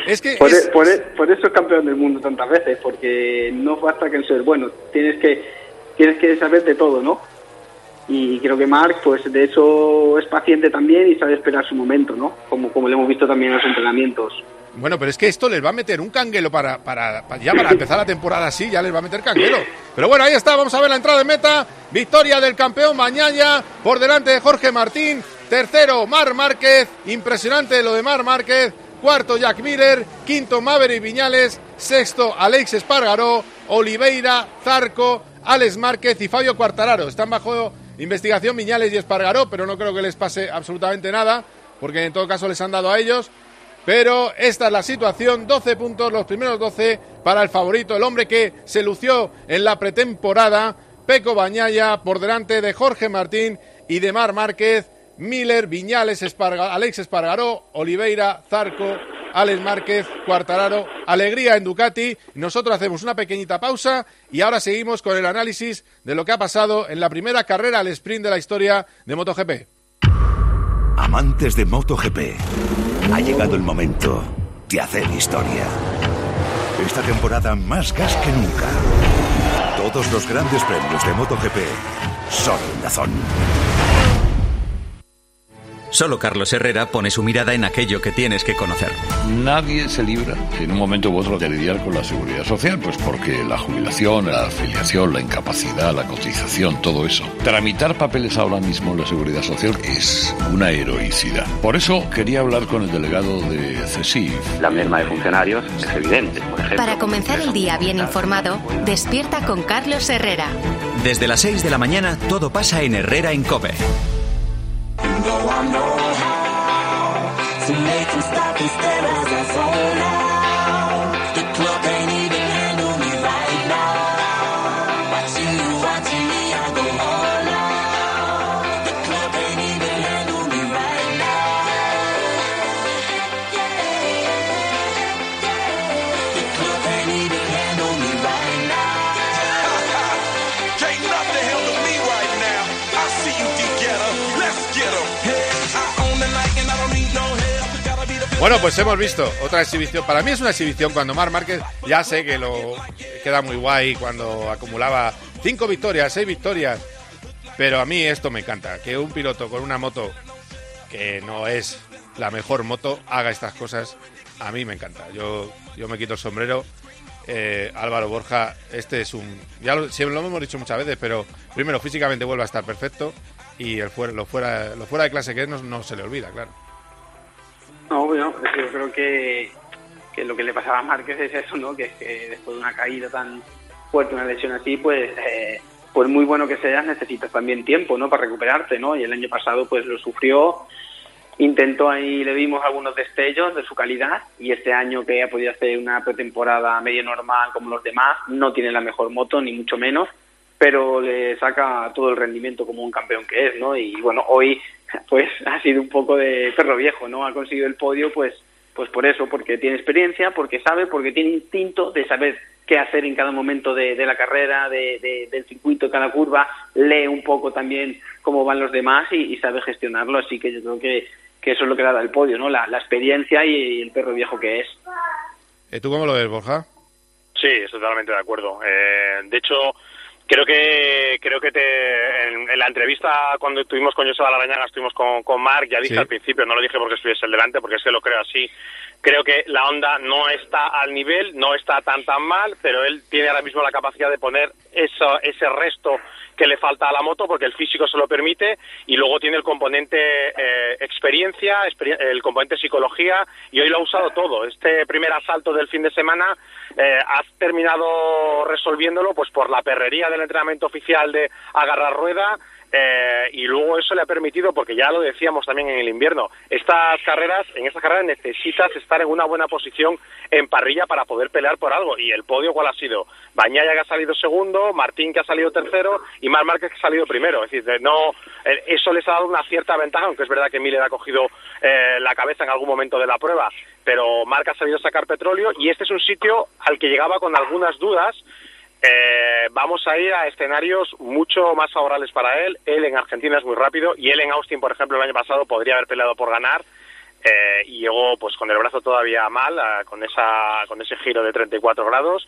Es que por, e, por, e, por, eso es campeón del mundo tantas veces, porque no basta que ser bueno, tienes que tienes que saber de todo, ¿no? Y creo que Marc, pues de eso es paciente también y sabe esperar su momento, ¿no? Como, como lo hemos visto también en los entrenamientos. Bueno, pero es que esto les va a meter un canguelo para, para, ya para empezar la temporada así, ya les va a meter canguelo. Pero bueno, ahí está, vamos a ver la entrada de meta. Victoria del campeón Mañaya por delante de Jorge Martín. Tercero, Mar Márquez. Impresionante lo de Mar Márquez. Cuarto, Jack Miller. Quinto, Maverick Viñales. Sexto, Alex Espargaró. Oliveira, Zarco, Alex Márquez y Fabio Cuartararo. Están bajo investigación Viñales y Espargaró, pero no creo que les pase absolutamente nada, porque en todo caso les han dado a ellos. Pero esta es la situación, 12 puntos, los primeros 12 para el favorito, el hombre que se lució en la pretemporada, Peco Bañaya, por delante de Jorge Martín y de Mar Márquez. Miller, Viñales, Alex Espargaró, Oliveira, Zarco, Alex Márquez, Cuartararo, Alegría en Ducati. Nosotros hacemos una pequeñita pausa y ahora seguimos con el análisis de lo que ha pasado en la primera carrera al sprint de la historia de MotoGP. Amantes de MotoGP, ha llegado el momento de hacer historia. Esta temporada más gas que nunca. Todos los grandes premios de MotoGP son en zona. Solo Carlos Herrera pone su mirada en aquello que tienes que conocer. Nadie se libra en un momento u otro de lidiar con la seguridad social, pues porque la jubilación, la afiliación, la incapacidad, la cotización, todo eso. Tramitar papeles ahora mismo en la seguridad social es una heroicidad. Por eso quería hablar con el delegado de CESIF. La merma de funcionarios es evidente. Por ejemplo, Para comenzar el día bien informado, despierta con Carlos Herrera. Desde las 6 de la mañana todo pasa en Herrera en Cope. Know I know how to make them stop and Bueno, pues hemos visto otra exhibición. Para mí es una exhibición cuando Mar Márquez, ya sé que lo queda muy guay cuando acumulaba cinco victorias, seis victorias. Pero a mí esto me encanta, que un piloto con una moto que no es la mejor moto haga estas cosas. A mí me encanta. Yo, yo me quito el sombrero. Eh, Álvaro Borja, este es un. Ya lo, siempre lo hemos dicho muchas veces, pero primero físicamente vuelve a estar perfecto y el fuera, lo, fuera, lo fuera de clase que es no, no se le olvida, claro. No, bueno, yo creo que, que lo que le pasaba a Márquez es eso, ¿no? Que es que después de una caída tan fuerte, una lesión así, pues, eh, pues muy bueno que seas, necesitas también tiempo, ¿no? Para recuperarte, ¿no? Y el año pasado, pues lo sufrió, intentó ahí, le vimos algunos destellos de su calidad y este año que ha podido hacer una pretemporada medio normal como los demás, no tiene la mejor moto, ni mucho menos, pero le saca todo el rendimiento como un campeón que es, ¿no? Y bueno, hoy pues ha sido un poco de perro viejo, ¿no? Ha conseguido el podio, pues, pues por eso, porque tiene experiencia, porque sabe, porque tiene instinto de saber qué hacer en cada momento de, de la carrera, de, del circuito, cada curva, lee un poco también cómo van los demás y, sabe gestionarlo, así que yo creo que, que, eso es lo que le da el podio, ¿no? La, la experiencia y, el perro viejo que es. ¿Y ¿Tú cómo lo ves, Borja? Sí, estoy totalmente de acuerdo. Eh, de hecho, Creo que creo que te, en, la entrevista cuando estuvimos con José Larañaga, estuvimos con, con Marc, ya dije al principio, no lo dije porque estuviese el delante, porque es que lo creo así. Creo que la onda no está al nivel, no está tan tan mal, pero él tiene ahora mismo la capacidad de poner eso, ese resto que le falta a la moto porque el físico se lo permite y luego tiene el componente eh, experiencia, el componente psicología y hoy lo ha usado todo. Este primer asalto del fin de semana eh, has terminado resolviéndolo pues por la perrería del entrenamiento oficial de agarrar rueda eh, y luego eso le ha permitido, porque ya lo decíamos también en el invierno, estas carreras, en estas carreras necesitas estar en una buena posición en parrilla para poder pelear por algo. Y el podio, ¿cuál ha sido? Bañaya que ha salido segundo, Martín que ha salido tercero y Mar Márquez que ha salido primero. Es decir, no, eh, eso les ha dado una cierta ventaja, aunque es verdad que Miller ha cogido eh, la cabeza en algún momento de la prueba, pero Marc ha salido a sacar petróleo y este es un sitio al que llegaba con algunas dudas eh, vamos a ir a escenarios mucho más favorables para él. Él en Argentina es muy rápido y él en Austin, por ejemplo, el año pasado podría haber peleado por ganar eh, y llegó pues con el brazo todavía mal, eh, con esa con ese giro de 34 grados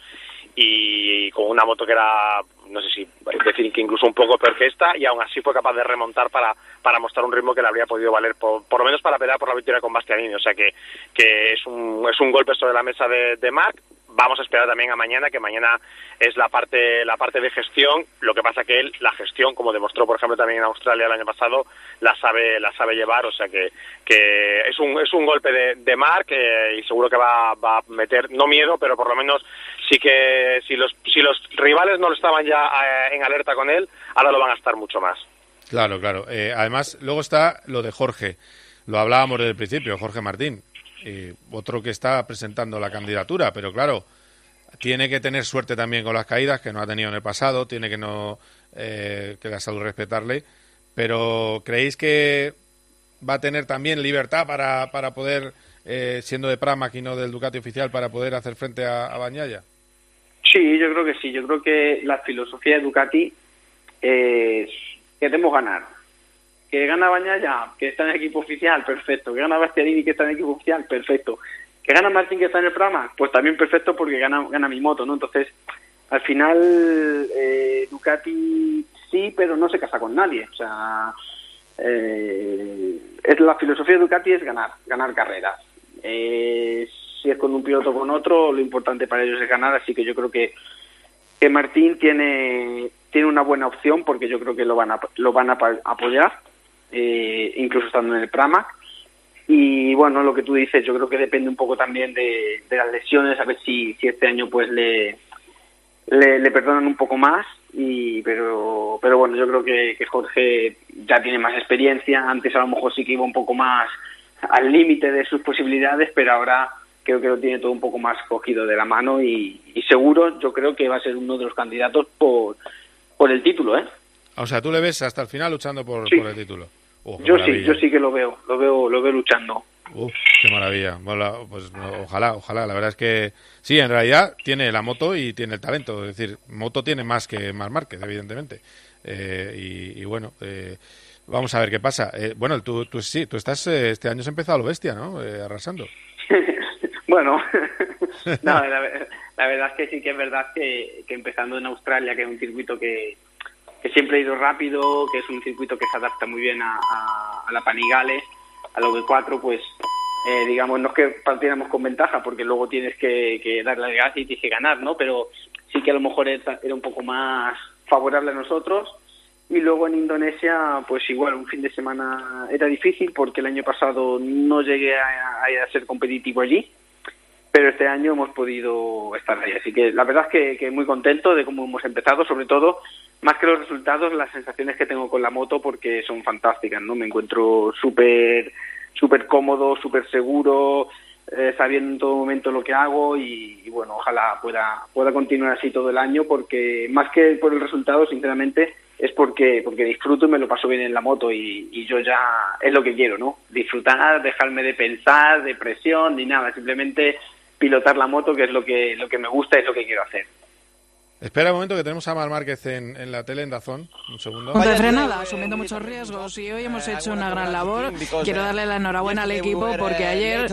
y con una moto que era, no sé si decir que incluso un poco peor que esta y aún así fue capaz de remontar para, para mostrar un ritmo que le habría podido valer por, por lo menos para pelear por la victoria con Bastianini. O sea que, que es, un, es un golpe sobre la mesa de, de Marc vamos a esperar también a mañana, que mañana es la parte, la parte de gestión. Lo que pasa que él, la gestión, como demostró, por ejemplo, también en Australia el año pasado, la sabe, la sabe llevar. O sea que, que es un, es un golpe de, de Mark y seguro que va, va a meter, no miedo, pero por lo menos sí que si los, si los rivales no lo estaban ya eh, en alerta con él, ahora lo van a estar mucho más. Claro, claro. Eh, además, luego está lo de Jorge. Lo hablábamos desde el principio, Jorge Martín otro que está presentando la candidatura, pero claro, tiene que tener suerte también con las caídas, que no ha tenido en el pasado, tiene que no eh, que la salud respetarle, pero ¿creéis que va a tener también libertad para, para poder, eh, siendo de Pramac y no del Ducati oficial, para poder hacer frente a, a? Sí, yo creo que sí. Yo creo que la filosofía de Ducati es queremos ganar que gana Bañaya, que está en el equipo oficial, perfecto. Que gana Bastianini, que está en el equipo oficial, perfecto. Que gana Martín, que está en el programa, pues también perfecto porque gana, gana mi moto, ¿no? Entonces, al final, eh, Ducati sí, pero no se casa con nadie. O sea, eh, es la filosofía de Ducati es ganar, ganar carreras. Eh, si es con un piloto o con otro, lo importante para ellos es ganar, así que yo creo que, que Martín tiene, tiene una buena opción porque yo creo que lo van a, lo van a apoyar eh, incluso estando en el Pramac. Y bueno, lo que tú dices, yo creo que depende un poco también de, las lesiones, a ver si, si este año pues le, le, perdonan un poco más. Y, pero, pero bueno, yo creo que, Jorge ya tiene más experiencia. Antes a lo mejor sí que iba un poco más al límite de sus posibilidades, pero ahora creo que lo tiene todo un poco más cogido de la mano y, y seguro yo creo que va a ser uno de los candidatos por, por el título, ¿eh? O sea, tú le ves hasta el final luchando por, por el título. Oh, yo sí, yo sí que lo veo, lo veo, lo veo luchando. Uf, qué maravilla. pues ojalá, ojalá. La verdad es que sí, en realidad tiene la moto y tiene el talento. Es decir, moto tiene más que más Márquez, evidentemente. Eh, y, bueno, eh, Vamos a ver qué pasa. Eh, bueno, tú, tú sí, tú estás, eh, este año has empezado a lo bestia, ¿no? Eh, arrasando. bueno, no, la, verdad es que sí que es verdad que, empezando en Australia, que es un circuito que, siempre ha ido rápido, que es un circuito que se adapta muy bien a, la Panigale, a lo V4, pues digamos, no es que partiéramos con ventaja, porque luego tienes que, darle al gas y tienes que ganar, ¿no? Pero sí que a lo mejor era un poco más favorable a nosotros y luego en Indonesia, pues igual, un fin de semana era difícil porque el año pasado no llegué a, ser competitivo allí, pero este año hemos podido estar ahí. Así que la verdad es que, muy contento de cómo hemos empezado, sobre todo, más que los resultados, las sensaciones que tengo con la moto porque son fantásticas, ¿no? Me encuentro súper súper cómodo, súper seguro, eh, sabiendo en todo momento lo que hago y, bueno, ojalá pueda, pueda continuar así todo el año porque más que por el resultado, sinceramente, es porque, porque disfruto y me lo paso bien en la moto y, y yo ya es lo que quiero, ¿no? Disfrutar, dejarme de pensar, de presión, ni nada, simplemente pilotar la moto, que es lo que, lo que me gusta es lo que quiero hacer. Espera un momento que tenemos a Mar Márquez en, en la tele en Dazón. Un segundo. de frenada, asumiendo muchos riesgos y hoy hemos hecho una gran labor. Quiero darle la enhorabuena al equipo porque ayer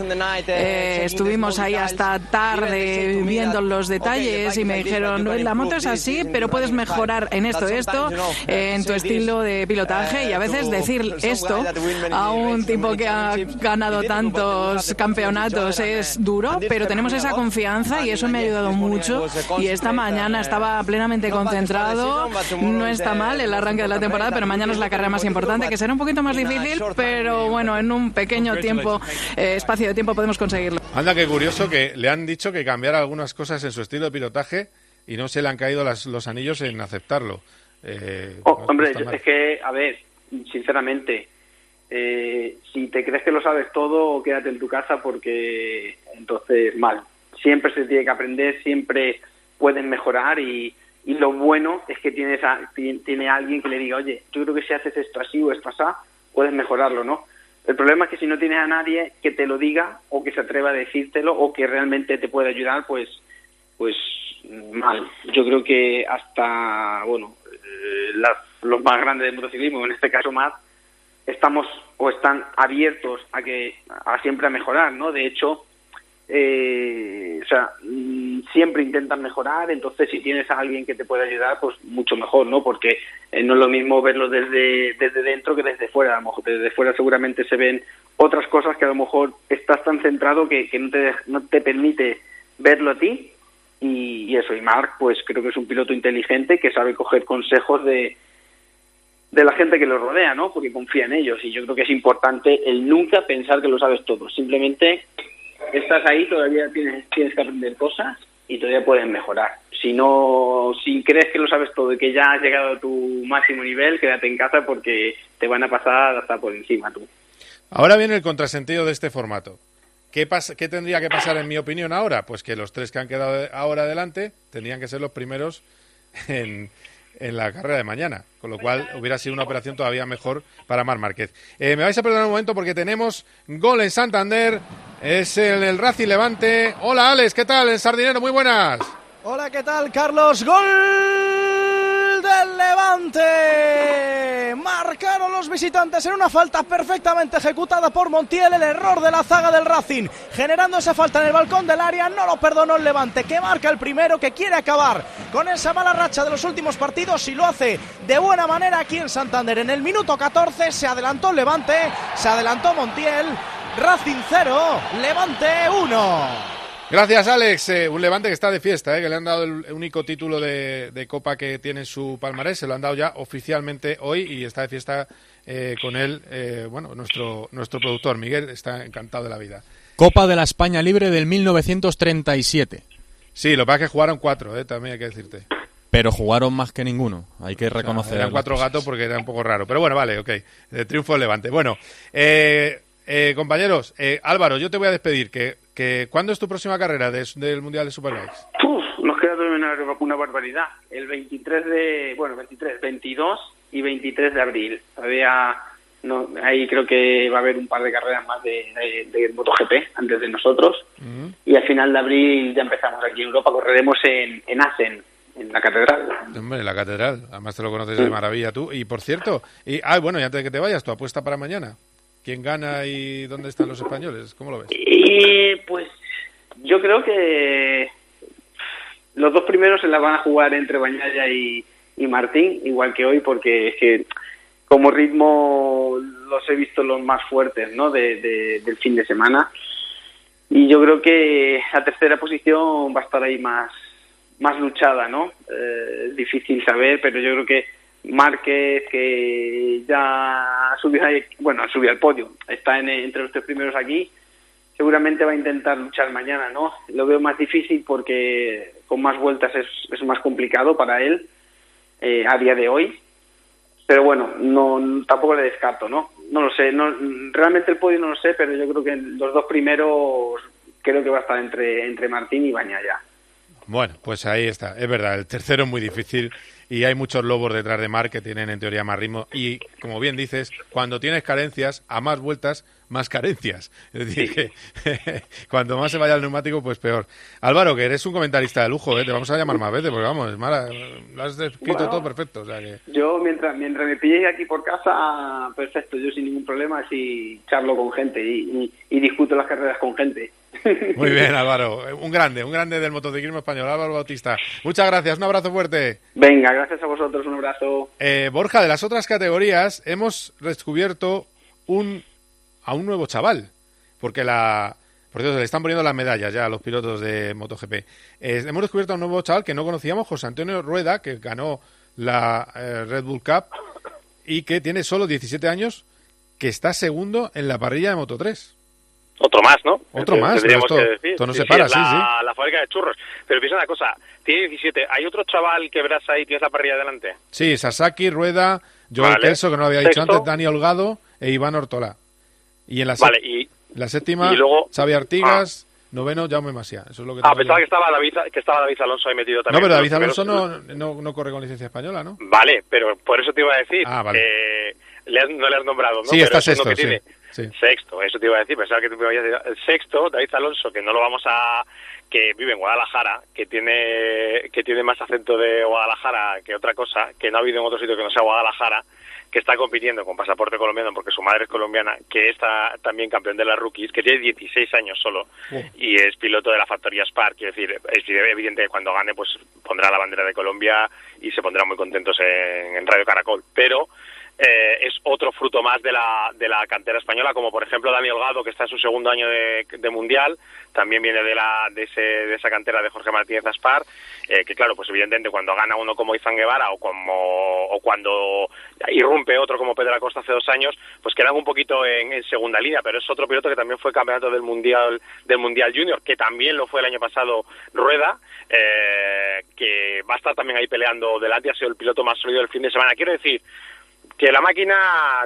eh, estuvimos ahí hasta tarde viendo los detalles y me dijeron, la moto es así, pero puedes mejorar en esto, esto, en tu estilo de pilotaje y a veces decir esto a un tipo que ha ganado tantos campeonatos es duro, pero tenemos esa confianza y eso me ha ayudado mucho y esta mañana está estaba plenamente concentrado. No está mal el arranque de la temporada, pero mañana es la carrera más importante, que será un poquito más difícil, pero bueno, en un pequeño tiempo, eh, espacio de tiempo podemos conseguirlo. Anda, qué curioso que le han dicho que cambiara algunas cosas en su estilo de pilotaje y no se le han caído los anillos en aceptarlo. Eh, oh, hombre, es que, a ver, sinceramente, eh, si te crees que lo sabes todo, quédate en tu casa porque entonces mal. Siempre se tiene que aprender, siempre pueden mejorar y, y lo bueno es que tienes a, tiene alguien que le diga, oye, yo creo que si haces esto así o esto así, puedes mejorarlo, ¿no? El problema es que si no tienes a nadie que te lo diga o que se atreva a decírtelo o que realmente te pueda ayudar, pues, pues mal. Yo creo que hasta, bueno, eh, los más grandes del motociclismo, en este caso más, estamos o están abiertos a que a siempre a mejorar, ¿no? De hecho, eh, o sea, mm, siempre intentan mejorar, entonces si tienes a alguien que te pueda ayudar, pues mucho mejor, ¿no? Porque eh, no es lo mismo verlo desde, desde dentro que desde fuera, a lo mejor desde fuera seguramente se ven otras cosas que a lo mejor estás tan centrado que, que no, te, no te permite verlo a ti y, y, eso, y Mark pues creo que es un piloto inteligente que sabe coger consejos de, de la gente que lo rodea, ¿no? Porque confía en ellos y yo creo que es importante el nunca pensar que lo sabes todo, simplemente estás ahí, todavía tienes, tienes que aprender cosas y todavía puedes mejorar. Si no, si crees que lo sabes todo y que ya has llegado a tu máximo nivel, quédate en casa porque te van a pasar hasta por encima tú. Ahora viene el contrasentido de este formato. ¿Qué, pasa, ¿Qué tendría que pasar, en mi opinión, ahora? Pues que los tres que han quedado ahora adelante tendrían que ser los primeros en, en la carrera de mañana, con lo cual hubiera sido una operación todavía mejor para Mar Márquez. Eh, me vais a perdonar un momento porque tenemos gol en Santander, es el, el Racing Levante. Hola Alex, ¿qué tal? En Sardinero, muy buenas. Hola, ¿qué tal, Carlos? Gol del Levante. Marcaron los visitantes en una falta perfectamente ejecutada por Montiel. El error de la zaga del Racing, generando esa falta en el balcón del área. No lo perdonó el Levante, que marca el primero, que quiere acabar con esa mala racha de los últimos partidos y lo hace de buena manera aquí en Santander. En el minuto 14 se adelantó el Levante, se adelantó Montiel. Racing 0, Levante 1. Gracias, Alex. Eh, un Levante que está de fiesta, eh, que le han dado el único título de, Copa que tiene su palmarés. Se lo han dado ya oficialmente hoy y está de fiesta eh, con él, bueno, nuestro, nuestro productor, Miguel, está encantado de la vida. Copa de la España Libre del 1937. Sí, lo que pasa es que jugaron cuatro, también hay que decirte. Pero jugaron más que ninguno, hay que reconocer. eran cuatro gatos porque era un poco raro. Pero bueno, vale, ok. El triunfo del Levante. Bueno, compañeros, Álvaro, yo te voy a despedir. Que que ¿Cuándo es tu próxima carrera del Mundial de Superbikes? nos queda una, una, barbaridad. El 23 de, bueno, 23, 22 y 23 de abril. Todavía no, ahí creo que va a haber un par de carreras más de, de, MotoGP antes de nosotros. Y al final de abril ya empezamos aquí en Europa, correremos en, en Asen, en la catedral. Hombre, la catedral. Además te lo conoces de maravilla tú. Y por cierto, y, ah, bueno, y antes de que te vayas, tu apuesta para mañana. ¿Quién gana y dónde están los españoles? ¿Cómo lo ves? Y pues yo creo que los dos primeros se la van a jugar entre Bañaya y, Martín, igual que hoy, porque es que como ritmo los he visto los más fuertes ¿no? De, del fin de semana. Y yo creo que la tercera posición va a estar ahí más, más luchada, ¿no? Eh, difícil saber, pero yo creo que Márquez, que ya subió, bueno, subió al podio, está en, entre los tres primeros aquí, seguramente va a intentar luchar mañana, ¿no? Lo veo más difícil porque con más vueltas es, es más complicado para él eh, a día de hoy, pero bueno, no tampoco le descarto, ¿no? No lo sé, no, realmente el podio no lo sé, pero yo creo que los dos primeros creo que va a estar entre, entre Martín y Bañaya. Bueno, pues ahí está. Es verdad, el tercero es muy difícil y hay muchos lobos detrás de Mar que tienen en teoría más ritmo. Y como bien dices, cuando tienes carencias, a más vueltas, más carencias. Es decir, que cuando más se vaya el neumático, pues peor. Álvaro, que eres un comentarista de lujo, ¿eh? te vamos a llamar más veces, porque vamos, es mala, lo has descrito todo perfecto. O sea que... Yo, mientras, mientras me pilléis aquí por casa, perfecto, yo sin ningún problema, si charlo con gente y, y discuto las carreras con gente. Muy bien, Álvaro. Un grande, un grande del motociclismo español, Álvaro Bautista. Muchas gracias, un abrazo fuerte. Venga, gracias a vosotros, un abrazo. Eh, Borja, de las otras categorías hemos descubierto un, a un nuevo chaval, porque la... Por cierto, le están poniendo las medallas ya a los pilotos de MotoGP. Eh, hemos descubierto a un nuevo chaval que no conocíamos, José Antonio Rueda, que ganó la eh, Red Bull Cup y que tiene solo 17 años, que está segundo en la parrilla de Moto 3. Otro más, ¿no? Otro más, esto, esto, no se para, sí, sí, la, fábrica de churros. Pero piensa una cosa, tiene 17. ¿Hay otro chaval que verás ahí, tienes la parrilla adelante? Sí, Sasaki, Rueda, Joel vale. que no lo había dicho antes, Dani Holgado e Iván Ortola. Y en la, vale, y, la séptima, y luego, Xavi Artigas, ah. noveno, Jaume Masia. Eso es lo que ah, pensaba que estaba, David, que estaba David Alonso ahí metido también. No, pero David Alonso no, no, no, corre con licencia española, ¿no? Vale, pero por eso te iba a decir ah, vale. que le has, no le has nombrado, ¿no? Sí, pero está sexto, que tiene. Sí. Sexto, eso te iba a decir, pensaba que tú me ibas a decir el sexto, David Alonso, que no lo vamos a que vive en Guadalajara, que tiene que tiene más acento de Guadalajara que otra cosa, que no ha habido en otro sitio que no sea Guadalajara, que está compitiendo con pasaporte colombiano porque su madre es colombiana, que está también campeón de las rookies, que tiene 16 años solo y es piloto de la factoría Spark, quiero decir, es evidente que cuando gane pues pondrá la bandera de Colombia y se pondrán muy contentos en, en Radio Caracol, pero eh, es otro fruto más de la, de la cantera española, como por ejemplo Daniel Gado, que está en su segundo año de, de Mundial, también viene de, la, de, ese, de esa cantera de Jorge Martínez Aspar, eh, que claro, pues evidentemente cuando gana uno como Izan Guevara o, como, o cuando irrumpe otro como Pedro Acosta hace dos años, pues quedan un poquito en, en, segunda línea, pero es otro piloto que también fue campeonato del Mundial, del mundial Junior, que también lo fue el año pasado Rueda, eh, que va a estar también ahí peleando delante, ha sido el piloto más sólido del fin de semana. Quiero decir, que la máquina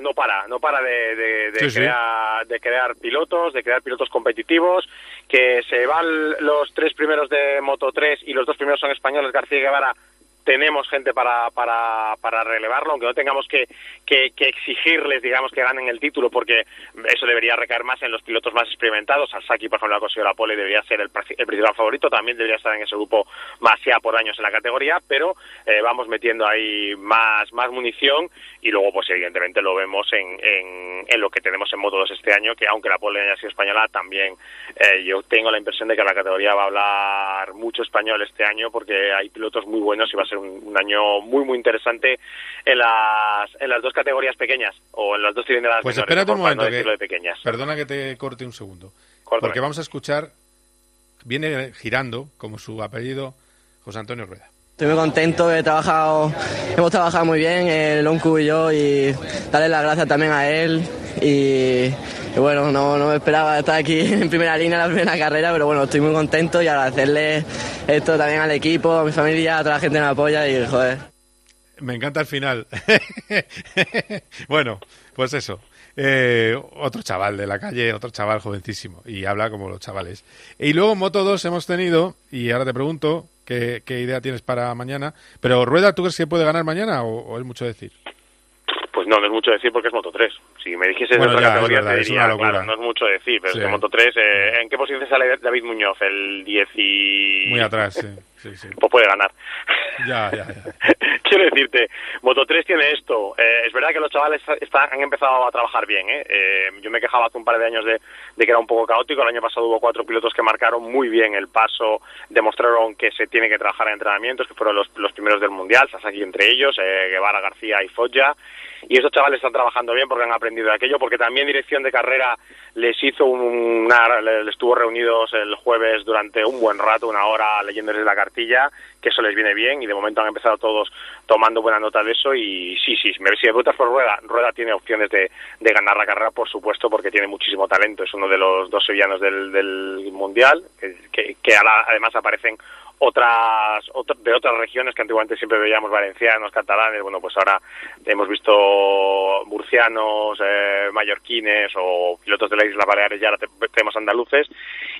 no para, no para de, de, de, Sí, sí. crear, de crear pilotos, de crear pilotos competitivos, que se van los tres primeros de Moto 3 y los dos primeros son españoles, García y Guevara, tenemos gente para, para, para relevarlo, aunque no tengamos que, que, exigirles, digamos, que ganen el título, porque eso debería recaer más en los pilotos más experimentados. Sasaki, por ejemplo, ha conseguido la pole, debería ser el, el, principal favorito, también debería estar en ese grupo más ya por años en la categoría, pero eh, vamos metiendo ahí más, más munición y luego, pues evidentemente lo vemos en, en, en, lo que tenemos en Moto 2 este año, que aunque la pole haya sido española, también eh, yo tengo la impresión de que la categoría va a hablar mucho español este año, porque hay pilotos muy buenos y va a ser un, un, año muy muy interesante en las en las dos categorías pequeñas o en las dos cilindradas pues menores, espérate un momento no que, de pequeñas. perdona que te corte un segundo Córtame. porque vamos a escuchar viene girando como su apellido José Antonio Rueda Estoy muy contento, he trabajado, hemos trabajado muy bien, el Loncu y yo, y darle las gracias también a él. Y, bueno, no, no me esperaba estar aquí en primera línea la primera carrera, pero bueno, estoy muy contento y agradecerle esto también al equipo, a mi familia, a toda la gente que me apoya y joder. Me encanta el final. bueno, pues eso. Eh, otro chaval de la calle, otro chaval jovencísimo, y habla como los chavales. Y luego en Moto 2 hemos tenido, y ahora te pregunto, ¿qué, qué idea tienes para mañana? Pero Rueda, ¿tú crees que puede ganar mañana o, o, es mucho decir? Pues no, no es mucho decir porque es Moto 3. Si me dijese bueno, de otra ya, categoría, verdad, te diría, claro, no es mucho decir, pero sí. es que Moto 3, eh, ¿en qué posición sale David Muñoz? El 10 y... Muy atrás, sí. Pues puede ganar. Ya, ya, ya. Quiero decirte, Moto 3 tiene esto. Eh, es verdad que los chavales están, han empezado a trabajar bien. ¿eh? Eh, yo me quejaba hace un par de años de, de, que era un poco caótico. El año pasado hubo cuatro pilotos que marcaron muy bien el paso, demostraron que se tiene que trabajar en entrenamientos, que fueron los, los primeros del Mundial, Sasaki entre ellos, Guevara, García y Foggia y esos chavales están trabajando bien porque han aprendido de aquello, porque también dirección de carrera les hizo una, les estuvo reunidos el jueves durante un buen rato, una hora leyéndoles la cartilla, que eso les viene bien y de momento han empezado todos tomando buena nota de eso y sí, sí, si me preguntas por Rueda, Rueda tiene opciones de, de ganar la carrera, por supuesto, porque tiene muchísimo talento, es uno de los dos sevillanos del, del Mundial, que, que además aparecen otras de otras regiones que antiguamente siempre veíamos valencianos, catalanes, bueno, pues ahora hemos visto murcianos, eh, mallorquines o pilotos de las Islas Baleares, ya ahora tenemos andaluces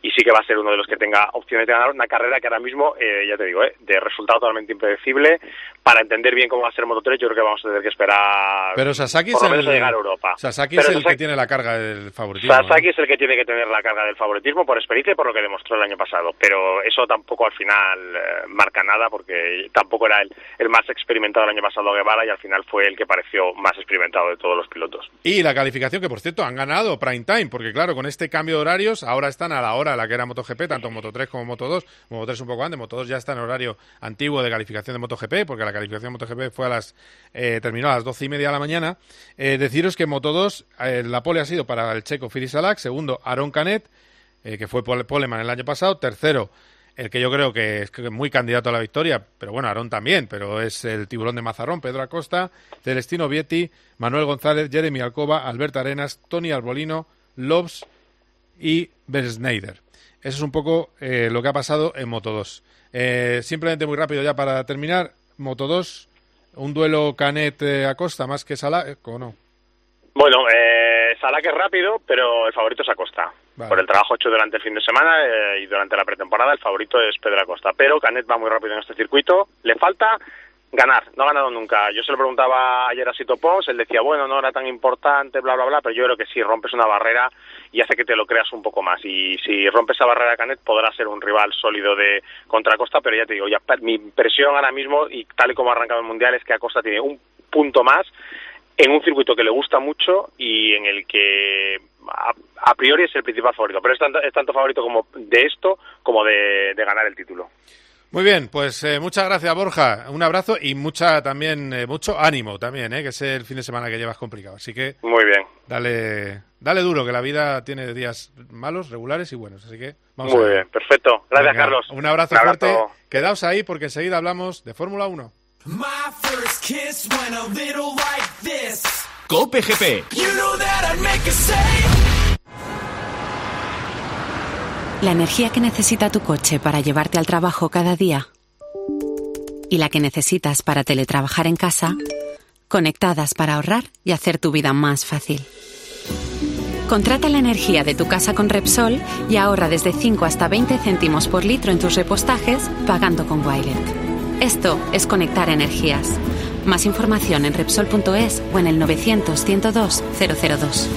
y sí que va a ser uno de los que tenga opciones de ganar una carrera que ahora mismo, eh, ya te digo, eh, de resultado totalmente impredecible. Para entender bien cómo va a ser Moto 3, yo creo que vamos a tener que esperar Pero Sasaki por lo menos el, a llegar a Europa. Sasaki es el que tiene la carga del favoritismo. Sasaki es el que tiene que tener la carga del favoritismo por experiencia y por lo que demostró el año pasado, pero eso tampoco al final eh, marca nada porque tampoco era el, el, más experimentado el año pasado Guevara y al final fue el que pareció más experimentado de todos los pilotos. Y la calificación que por cierto han ganado prime time porque claro, con este cambio de horarios ahora están a la hora la que era MotoGP, tanto Moto 3 como Moto 2, Moto 3 un poco antes, Moto 2 ya está en horario antiguo de calificación de MotoGP porque la calificación de MotoGP fue a las eh, terminó a las doce y media de la mañana. Eh, deciros que Moto 2 eh, la pole ha sido para el checo Fili Salak, segundo Aaron Canet, que fue poleman el año pasado, tercero el que yo creo que es muy candidato a la victoria, pero bueno, Aarón también, pero es el tiburón de Mazarrón, Pedro Acosta, Celestino Vietti, Manuel González, Jeremy Alcoba, Alberto Arenas, Tony Arbolino, Lobs y Schneider. Eso es un poco lo que ha pasado en Moto 2. Eh, simplemente muy rápido ya para terminar, Moto 2, un duelo Canet-Acosta más que Salah, ¿o no? Bueno, eh, Salah que es rápido, pero el favorito es Acosta. Vale. Por el trabajo hecho durante el fin de semana eh, y durante la pretemporada, el favorito es Pedro Acosta. Pero Canet va muy rápido en este circuito. Le falta ganar, no ha ganado nunca. Yo se lo preguntaba ayer a Sito Pons, él decía, bueno, no era tan importante, bla, bla, bla, pero yo creo que sí, rompes una barrera y hace que te lo creas un poco más. Y si rompes esa barrera Canet, podrá ser un rival sólido de contra Acosta, pero ya te digo, ya mi impresión ahora mismo, y tal y como ha arrancado el Mundial, es que Acosta tiene un punto más en un circuito que le gusta mucho y en el que a, a priori es el principal favorito, pero es tanto, es tanto favorito como de esto como de ganar el título. Muy bien, pues eh, muchas gracias Borja, un abrazo y mucha también eh, mucho ánimo también, eh, que es el fin de semana que llevas complicado, así que muy bien, dale, dale duro, que la vida tiene días malos, regulares y buenos, así que vamos muy a ver. bien, perfecto, gracias Venga, Carlos, un abrazo, un abrazo. fuerte, quedaos ahí porque enseguida hablamos de Fórmula 1. My first kiss went a little like this. Cope GP. You know La energía que necesita tu coche para llevarte al trabajo cada día y la que necesitas para teletrabajar en casa, conectadas para ahorrar y hacer tu vida más fácil. Contrata la energía de tu casa con Repsol y ahorra desde 5 hasta 20 céntimos por litro en tus repostajes pagando con Wilet. Esto es conectar energías. Más información en Repsol.es o en el 900 102 002.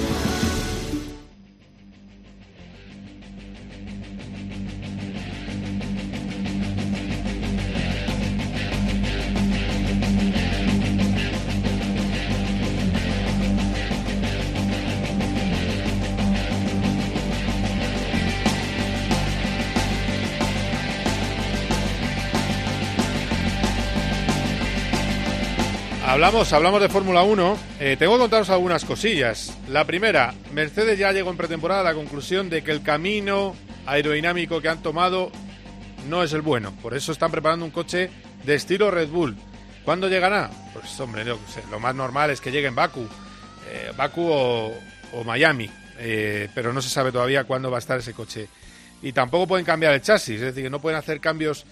Hablamos, hablamos de Fórmula 1. Eh, tengo que contaros algunas cosillas. La primera, Mercedes ya llegó en pretemporada a la conclusión de que el camino aerodinámico que han tomado no es el bueno. Por eso están preparando un coche de estilo Red Bull. ¿Cuándo llegará? Pues hombre, lo más normal es que llegue en Baku, eh, Baku o, Miami, eh, pero no se sabe todavía cuándo va a estar ese coche. Y tampoco pueden cambiar el chasis, es decir, no pueden hacer cambios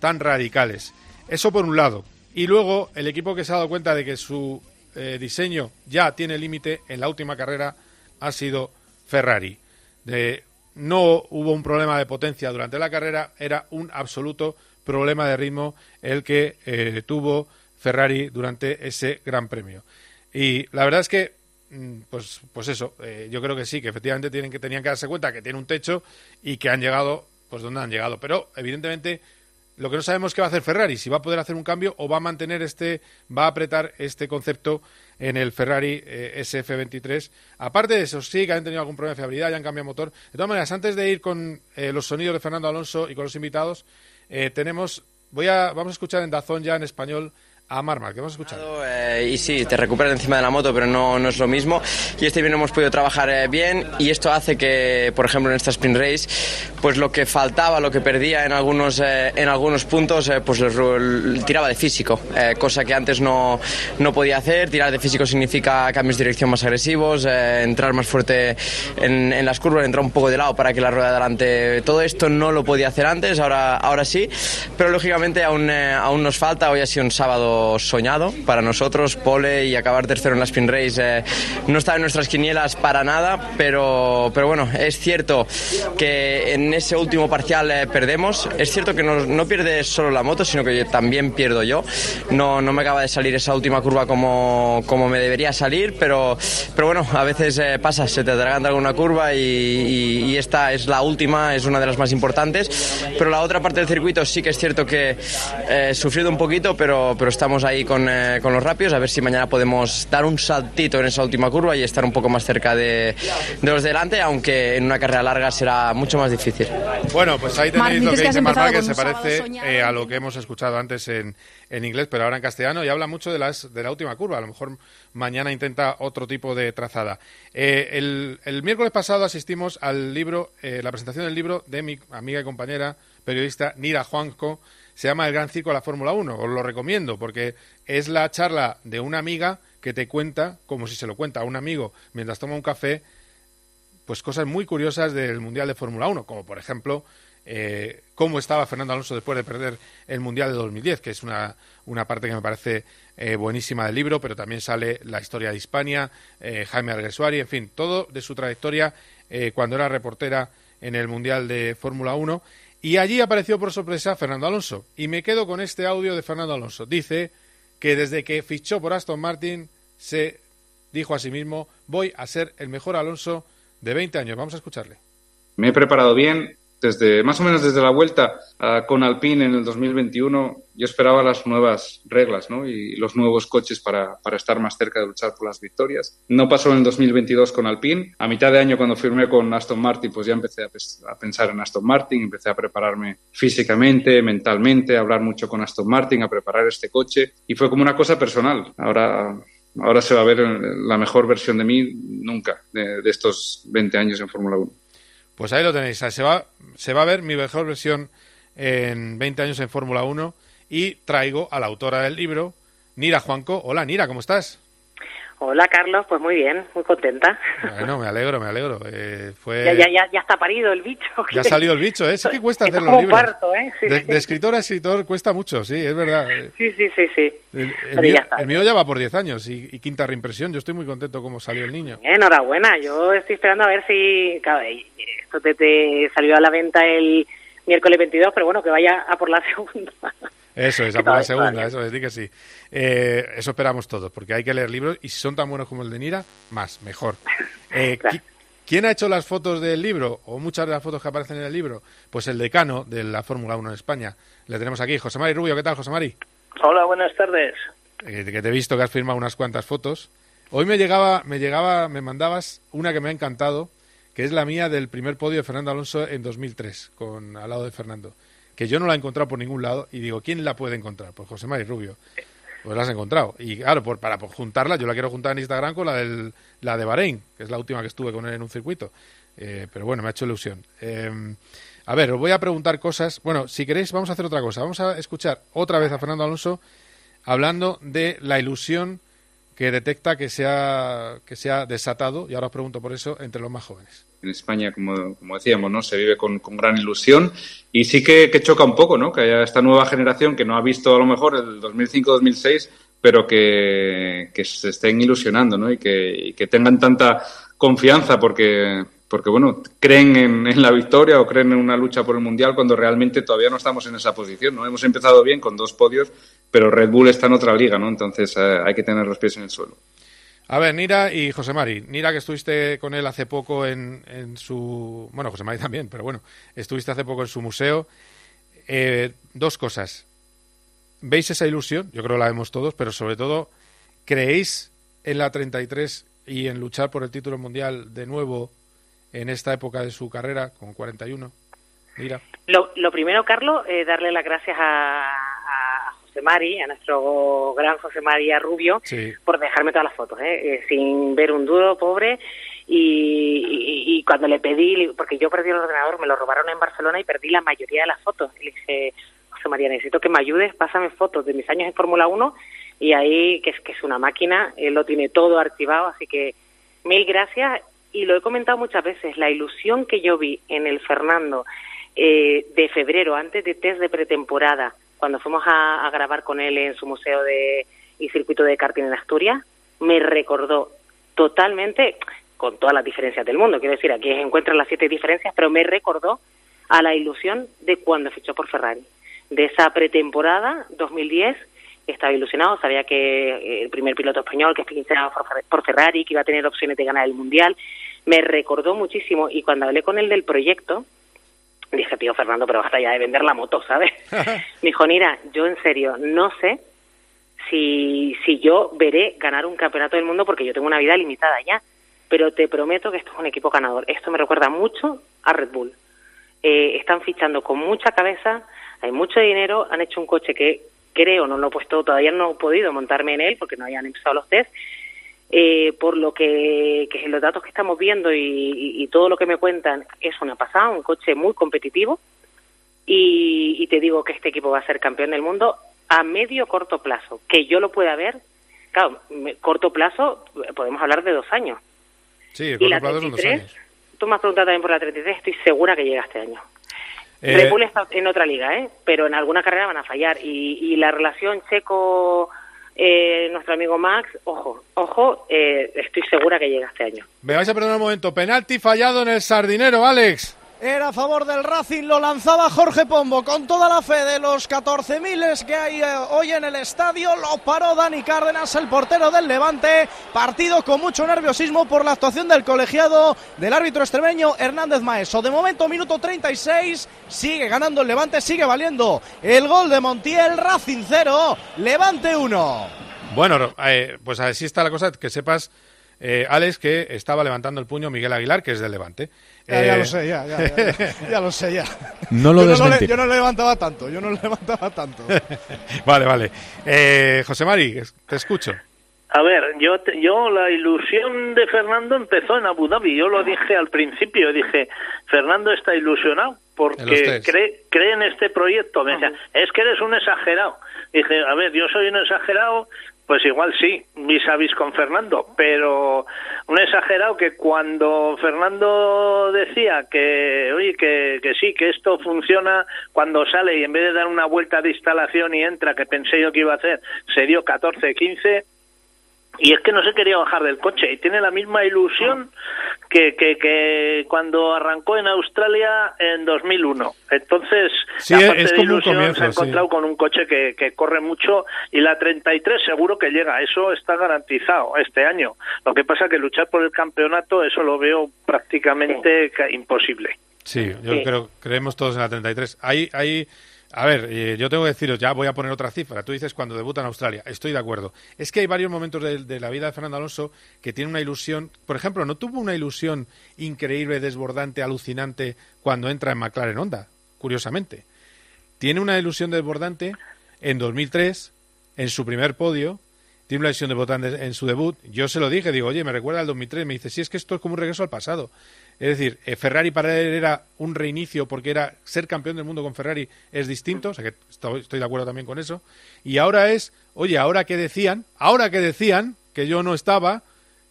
tan radicales. Eso por un lado. Y luego el equipo que se ha dado cuenta de que su eh, diseño ya tiene límite en la última carrera ha sido Ferrari. De, no hubo un problema de potencia durante la carrera, era un absoluto problema de ritmo el que eh, tuvo Ferrari durante ese Gran Premio. Y la verdad es que, mm, pues, pues eso, eh, yo creo que sí, que efectivamente tienen que, tenían que darse cuenta que tiene un techo y que han llegado, pues donde han llegado. Pero evidentemente lo que no sabemos es qué va a hacer Ferrari, si va a poder hacer un cambio o va a mantener este, va a apretar este concepto en el Ferrari eh, SF23. Aparte de eso, sí que han tenido algún problema de fiabilidad, ya han cambiado motor. De todas maneras, antes de ir con eh, los sonidos de Fernando Alonso y con los invitados, eh, tenemos, voy a, vamos a escuchar en Dazón ya en español a Marmar, que vamos a escuchar. Eh, y sí, te recuperas encima de la moto, pero no, no es lo mismo. Y este bien hemos podido trabajar eh, bien y esto hace que, por ejemplo, en esta sprint race, pues lo que faltaba, lo que perdía en algunos, eh, en algunos puntos, pues tiraba de físico, cosa que antes no, no podía hacer. Tirar de físico significa cambios de dirección más agresivos, entrar más fuerte en, en, las curvas, entrar un poco de lado para que la rueda de adelante. Todo esto no lo podía hacer antes, ahora, ahora sí, pero lógicamente aún, aún nos falta. Hoy ha sido un sábado soñado para nosotros. Pole y acabar tercero en la Spin Race eh, no está en nuestras quinielas para nada, pero, pero bueno, es cierto que en ese último parcial eh, perdemos. Es cierto que no, no, pierde solo la moto, sino que también pierdo yo. No, no me acaba de salir esa última curva como, como me debería salir, pero, pero bueno, a veces eh, pasa, se te atraganta alguna curva y, y, esta es la última, es una de las más importantes. Pero la otra parte del circuito sí que es cierto que he sufrido un poquito, pero, pero está estamos ahí con, eh, con, los rápidos, a ver si mañana podemos dar un saltito en esa última curva y estar un poco más cerca de, de los delante, aunque en una carrera larga será mucho más difícil. Bueno, pues ahí tenéis lo que, dice Marc que se parece eh, a lo que hemos escuchado antes en, en inglés, pero ahora en castellano, y habla mucho de, las, de la última curva. A lo mejor mañana intenta otro tipo de trazada. Eh, el, el, miércoles pasado asistimos al libro, la presentación del libro de mi amiga y compañera periodista Nira Juanco, se llama El Gran Circo de la Fórmula 1. Os lo recomiendo porque es la charla de una amiga que te cuenta, como si se lo cuenta a un amigo mientras toma un café, pues cosas muy curiosas del Mundial de Fórmula 1, como por ejemplo eh, cómo estaba Fernando Alonso después de perder el Mundial de 2010, que es una, una parte que me parece eh, buenísima del libro, pero también sale la historia de Hispania, eh, Jaime Alguersuari, en fin, todo de su trayectoria cuando era reportera en el Mundial de Fórmula 1 y allí apareció por sorpresa Fernando Alonso. Y me quedo con este audio de Fernando Alonso. Dice que desde que fichó por Aston Martin se dijo a sí mismo, voy a ser el mejor Alonso de 20 años. Vamos a escucharle. Me he preparado bien, desde más o menos desde la vuelta con Alpine en el 2021, yo esperaba las nuevas reglas ¿no? y los nuevos coches para, para, estar más cerca de luchar por las victorias. No pasó en el 2022 con Alpine. A mitad de año, cuando firmé con Aston Martin, pues ya empecé a, a pensar en Aston Martin, empecé a prepararme físicamente, mentalmente, a hablar mucho con Aston Martin, a preparar este coche y fue como una cosa personal. Ahora ahora se va a ver la mejor versión de mí nunca de, de estos 20 años en Fórmula 1. Pues ahí lo tenéis. Se va, se va a ver mi mejor versión en 20 años en Fórmula 1 y traigo a la autora del libro, Nira Juanco. Hola Nira, ¿cómo estás? Hola Carlos, pues muy bien, muy contenta. Bueno, me alegro, me alegro. Eh, fue... ya, ya, ya, está parido el bicho. Ya ha salido el bicho, ¿eh? Sí que cuesta hacer los libros. Parto, ¿eh? de, escritor a escritor cuesta mucho, sí, es verdad. Sí, sí, sí, sí. El, mío, ya va por 10 años y, quinta reimpresión. Yo estoy muy contento cómo salió el niño. Enhorabuena, yo estoy esperando a ver si... esto te salió a la venta el miércoles 22, pero bueno, que vaya a por la segunda. Eso es, a por la segunda, eso es, di que sí. Eh, eso esperamos todos, porque hay que leer libros y si son tan buenos como el de Nira, más, mejor. Eh, ¿Quién ha hecho las fotos del libro, o muchas de las fotos que aparecen en el libro? Pues el decano de la Fórmula 1 en España. Le tenemos aquí, José Mari Rubio. ¿Qué tal, José Mari? Hola, buenas tardes. Eh, que te he visto que has firmado unas cuantas fotos. Hoy me llegaba, me llegaba, me mandabas una que me ha encantado, que es la mía del primer podio de Fernando Alonso en 2003, con al lado de Fernando que yo no la he encontrado por ningún lado y digo, ¿quién la puede encontrar? Pues José Mari Rubio. Pues la has encontrado. Y claro, por, para juntarla, yo la quiero juntar en Instagram con la, del, la de Bahrein, que es la última que estuve con él en un circuito. Eh, pero bueno, me ha hecho ilusión. Em, a ver, os voy a preguntar cosas. Bueno, si queréis, vamos a hacer otra cosa. Vamos a escuchar otra vez a Fernando Alonso hablando de la ilusión que detecta que se ha, que se ha desatado, y ahora os pregunto por eso, entre los más jóvenes en España, como, decíamos, ¿no? Se vive con, gran ilusión y sí que, choca un poco, ¿no? Que haya esta nueva generación que no ha visto a lo mejor el 2005-2006, pero que, se estén ilusionando, ¿no? Y que, tengan tanta confianza porque, porque bueno, creen en, en, la victoria o creen en una lucha por el Mundial cuando realmente todavía no estamos en esa posición, ¿no? Hemos empezado bien con dos podios, pero Red Bull está en otra liga, ¿no? Entonces eh, hay que tener los pies en el suelo. A ver, Nira y José Mari. Nira, que estuviste con él hace poco en, su. Bueno, José Mari también, pero bueno, estuviste hace poco en su museo. Eh, dos cosas. ¿Veis esa ilusión? Yo creo que la vemos todos, pero sobre todo, ¿creéis en la 33 y en luchar por el título mundial de nuevo en esta época de su carrera, con 41? Mira. Lo, primero, Carlos, eh, darle las gracias a, José Mari, a nuestro gran José María Rubio, Sí. por dejarme todas las fotos, ¿eh? Eh, sin ver un duro, pobre. Y, y- y cuando le pedí, porque yo perdí el ordenador, me lo robaron en Barcelona y perdí la mayoría de las fotos. Y le dije, José María, necesito que me ayudes, pásame fotos de mis años en Fórmula 1 y ahí, que es que es una máquina, él lo tiene todo archivado, así que mil gracias. Y lo he comentado muchas veces, la ilusión que yo vi en el Fernando eh, de febrero, antes de test de pretemporada, cuando fuimos a, grabar con él en su museo de, y circuito de karting en Asturias, me recordó totalmente, con todas las diferencias del mundo, quiero decir, aquí encuentran las siete diferencias, pero me recordó a la ilusión de cuando fichó por Ferrari, de esa pretemporada 2010 estaba ilusionado, sabía que eh, el primer piloto español que Fer- por Ferrari, que iba a tener opciones de ganar el Mundial, me recordó muchísimo y cuando hablé con él del proyecto, dije, tío Fernando, pero basta ya de vender la moto, ¿sabes? Me dijo, mira, yo en serio no sé si, si yo veré ganar un campeonato del mundo porque yo tengo una vida limitada ya, pero te prometo que esto es un equipo ganador. Esto me recuerda mucho a Red Bull. Eh, están fichando con mucha cabeza, hay mucho dinero, han hecho un coche que creo, no lo he puesto, todavía no he podido montarme en él porque no hayan empezado los test, eh, por lo que, que los datos que estamos viendo y, y- y todo lo que me cuentan es una pasada, un coche muy competitivo y, y te digo que este equipo va a ser campeón del mundo a medio corto plazo, que yo lo pueda ver, claro, me- corto plazo podemos hablar de dos años. Sí, el corto plazo son dos 33, años. tú me has preguntado también por la 33, estoy segura que llega este año. Eh, Red Bull está en otra liga, ¿eh? pero en alguna carrera van a fallar. Y, y la relación Checo, eh, nuestro amigo Max, ojo, ojo, eh, estoy segura que llega este año. Me vais a perdonar un momento. Penalti fallado en el sardinero, Alex. Era a favor del Racing, lo lanzaba Jorge Pombo con toda la fe de los 14.000 que hay eh, hoy en el estadio. Lo paró Dani Cárdenas, el portero del Levante. Partido con mucho nerviosismo por la actuación del colegiado del árbitro extremeño Hernández Maeso. De momento, minuto 36, sigue ganando el Levante, sigue valiendo el gol de Montiel. Racing 0, Levante 1. Bueno, eh, pues así está la cosa. Que sepas, eh, Alex, que estaba levantando el puño Miguel Aguilar, que es del Levante. Ya, ya Eh, lo sé, ya, ya, ya, ya, ya lo sé, ya. No lo yo, no le, desmentiré. yo no le levantaba tanto, yo no le levantaba tanto. vale, vale. Eh, José Mari, te escucho. A ver, yo, te- yo la ilusión de Fernando empezó en Abu Dhabi. Yo lo dije al principio, dije, Fernando está ilusionado porque cree, cree en este proyecto. Me decía, es que eres un exagerado. Dije, a ver, yo soy un exagerado, pues igual sí, vis a con Fernando, pero un exagerado que cuando Fernando decía que, oye, que, que sí, que esto funciona cuando sale y en vez de dar una vuelta de instalación y entra, que pensé yo que iba a hacer, se dio 14, 15, y es que no se quería bajar del coche y tiene la misma ilusión que, que, que cuando arrancó en Australia en 2001. Entonces, Sí, aparte es de como un ilusión, comienzo, se ha sí. encontrado con un coche que, que corre mucho y la 33 seguro que llega. Eso está garantizado este año. Lo que pasa que luchar por el campeonato, eso lo veo prácticamente ca- imposible. Sí, yo Sí. creo, creemos todos en la 33. Hay, hay, a ver, eh, yo tengo que deciros, ya voy a poner otra cifra. Tú dices cuando debuta en Australia. Estoy de acuerdo. Es que hay varios momentos de, la vida de Fernando Alonso que tiene una ilusión. Por ejemplo, ¿no tuvo una ilusión increíble, desbordante, alucinante cuando entra en McLaren Honda? Curiosamente. Tiene una ilusión desbordante en 2003, en su primer podio. Tiene una ilusión desbordante en su debut. Yo se lo dije, digo, oye, me recuerda al 2003. Me dice, sí, es que esto es como un regreso al pasado. Es decir, eh, Ferrari para él era un reinicio porque era ser campeón del mundo con Ferrari es distinto, o sea que estoy, de acuerdo también con eso. Y ahora es, oye, ahora que decían, ahora que decían que yo no estaba,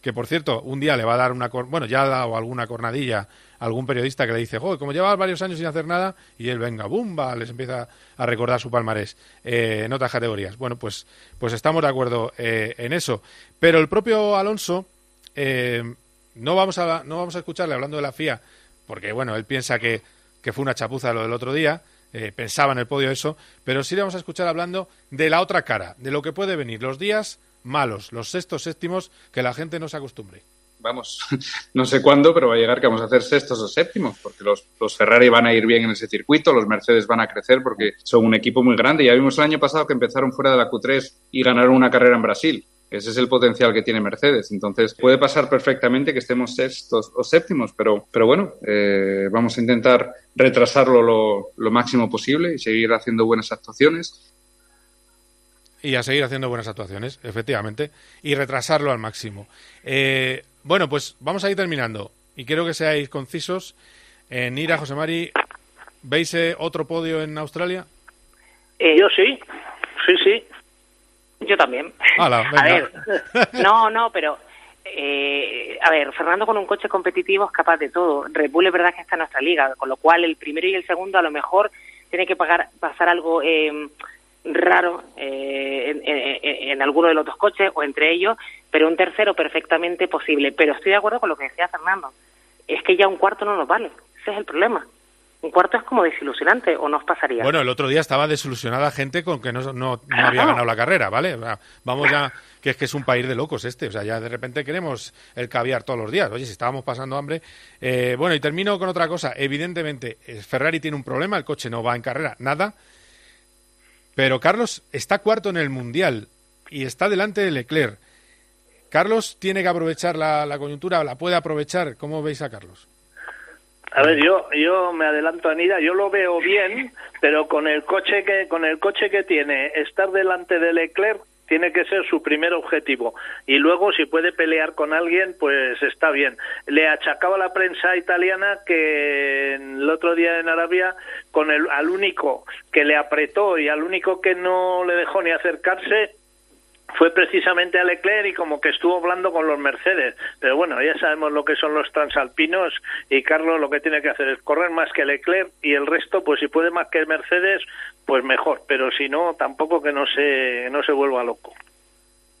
que por cierto, un día le va a dar una, bueno, ya ha dado alguna cornadilla a algún periodista que le dice, joder, como llevas varios años sin hacer nada, y él venga, bumba, les empieza a recordar su palmarés eh, en otras categorías. Bueno, pues, pues estamos de acuerdo eh, en eso. Pero el propio Alonso, eh, no vamos a no vamos a escucharle hablando de la FIA porque bueno él piensa que, que fue una chapuza lo del otro día eh, pensaba en el podio eso pero sí le vamos a escuchar hablando de la otra cara de lo que puede venir los días malos los sextos séptimos que la gente no se acostumbre vamos, no sé cuándo, pero va a llegar que vamos a hacer sextos o séptimos, porque los, los Ferrari van a ir bien en ese circuito, los Mercedes van a crecer porque son un equipo muy grande. Ya vimos el año pasado que empezaron fuera de la Q3 y ganaron una carrera en Brasil. Ese es el potencial que tiene Mercedes. Entonces, puede pasar perfectamente que estemos sextos o séptimos, pero, pero bueno, eh, vamos a intentar retrasarlo lo, lo máximo posible y seguir haciendo buenas actuaciones y a seguir haciendo buenas actuaciones, efectivamente, y retrasarlo al máximo. Eh, bueno, pues vamos a ir terminando y quiero que seáis concisos. En Ira, José Mari, ¿veis eh, otro podio en Australia? Eh, yo sí, sí, sí. Yo también. a ver, no, no, pero eh, a ver, Fernando con un coche competitivo es capaz de todo. Red Bull es verdad que está en nuestra liga, con lo cual el primero y el segundo a lo mejor tiene que pagar, pasar algo eh, raro eh, en, alguno de los dos coches o entre ellos, pero un tercero perfectamente posible. Pero estoy de acuerdo con lo que decía Fernando. Es que ya un cuarto no nos vale. Ese es el problema. Un cuarto es como desilusionante, ¿o nos pasaría? Bueno, el otro día estaba desilusionada gente con que no, no, había ganado la carrera, ¿vale? vamos ya, que es que es un país de locos este, o sea, ya de repente queremos el caviar todos los días. Oye, si estábamos pasando hambre. Eh, bueno, y termino con otra cosa. Evidentemente, eh, Ferrari tiene un problema, el coche no va en carrera, nada. Pero Carlos está cuarto en el Mundial y está delante de Leclerc. Carlos tiene que aprovechar la, coyuntura, la puede aprovechar. ¿Cómo veis a Carlos? A ver, yo yo me adelanto a Nida, yo lo veo bien, pero con el coche que con el coche que tiene, estar delante de Leclerc tiene que ser su primer objetivo. Y luego si puede pelear con alguien pues está bien. Le achacaba la prensa italiana que el otro día en Arabia con el al único que le apretó y al único que no le dejó ni acercarse fue precisamente a Leclerc y como que estuvo hablando con los Mercedes. Pero bueno, ya sabemos lo que son los transalpinos y Carlos lo que tiene que hacer es correr más que Leclerc y el resto, pues si puede más que Mercedes, pues mejor. Pero si no, tampoco que no se, no se vuelva loco.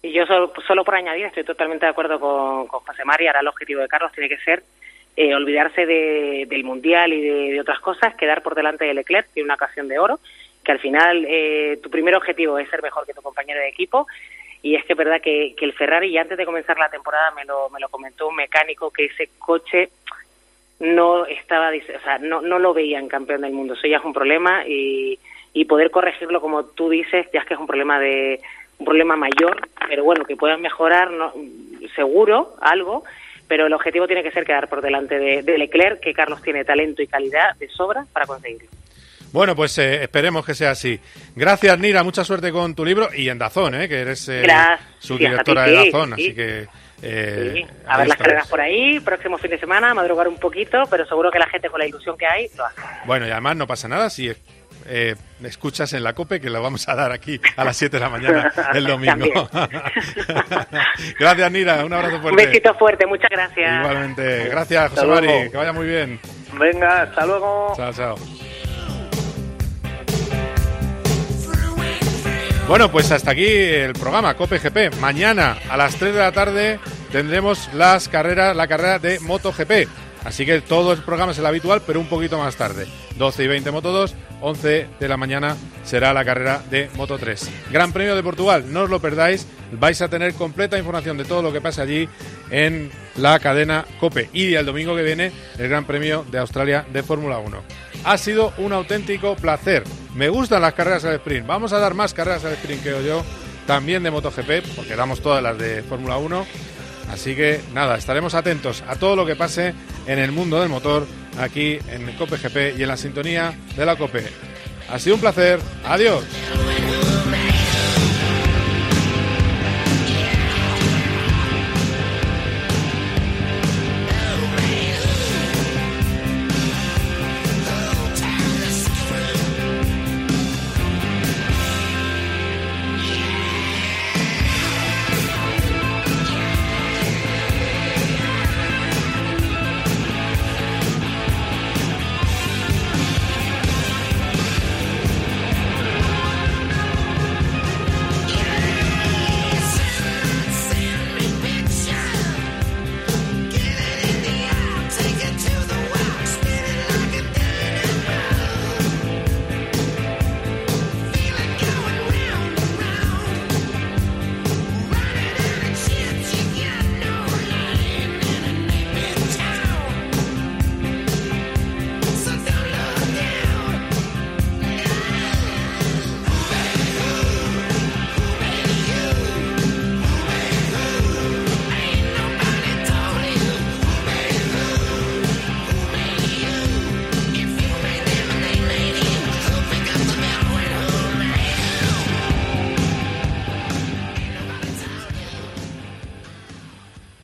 Y yo solo, solo por añadir, estoy totalmente de acuerdo con, con José María, ahora el objetivo de Carlos tiene que ser eh, olvidarse de, del Mundial y de, otras cosas, quedar por delante de Leclerc, tiene una ocasión de oro, que al final eh, tu primer objetivo es ser mejor que tu compañero de equipo y es que es verdad que, el Ferrari, y antes de comenzar la temporada me lo, me lo comentó un mecánico, que ese coche no estaba, o sea, no, no lo veía en campeón del mundo. Eso ya es un problema y, poder corregirlo, como tú dices, ya es que es un problema de un problema mayor, pero bueno, que puedan mejorar, no, seguro, algo, pero el objetivo tiene que ser quedar por delante de, de Leclerc, que Carlos tiene talento y calidad de sobra para conseguirlo. Bueno, pues eh, esperemos que sea así. Gracias, Nira. Mucha suerte con tu libro y en Dazón, ¿eh? que eres eh, su directora de Dazón. Así que. Eh, a ver las carreras por ahí, próximo fin de semana, madrugar un poquito, pero seguro que la gente con la ilusión que hay lo hace. Bueno, y además no pasa nada si eh, escuchas en la COPE, que lo vamos a dar aquí a las 7 de la mañana el domingo. gracias, Nira. Un abrazo fuerte. Un besito fuerte. Muchas gracias. Igualmente. Gracias, José Mari. Que vaya muy bien. Venga, hasta luego. Chao, chao. Bueno, pues hasta aquí el programa Cope GP. Mañana a las 3 de la tarde tendremos las carreras, la carrera de MotoGP. Así que todo el programa es el habitual, pero un poquito más tarde. 12 y 20 Moto 2, 11 de la mañana será la carrera de Moto 3. Gran Premio de Portugal, no os lo perdáis. Vais a tener completa información de todo lo que pasa allí en la cadena Cope. Y el domingo que viene, el Gran Premio de Australia de Fórmula 1. Ha sido un auténtico placer. Me gustan las carreras al sprint. Vamos a dar más carreras al sprint que yo, también de MotoGP, porque damos todas las de Fórmula 1 Así que nada, estaremos atentos a todo lo que pase en el mundo del motor aquí en COPE GP y en la sintonía de la COPE. Ha sido un placer. Adiós.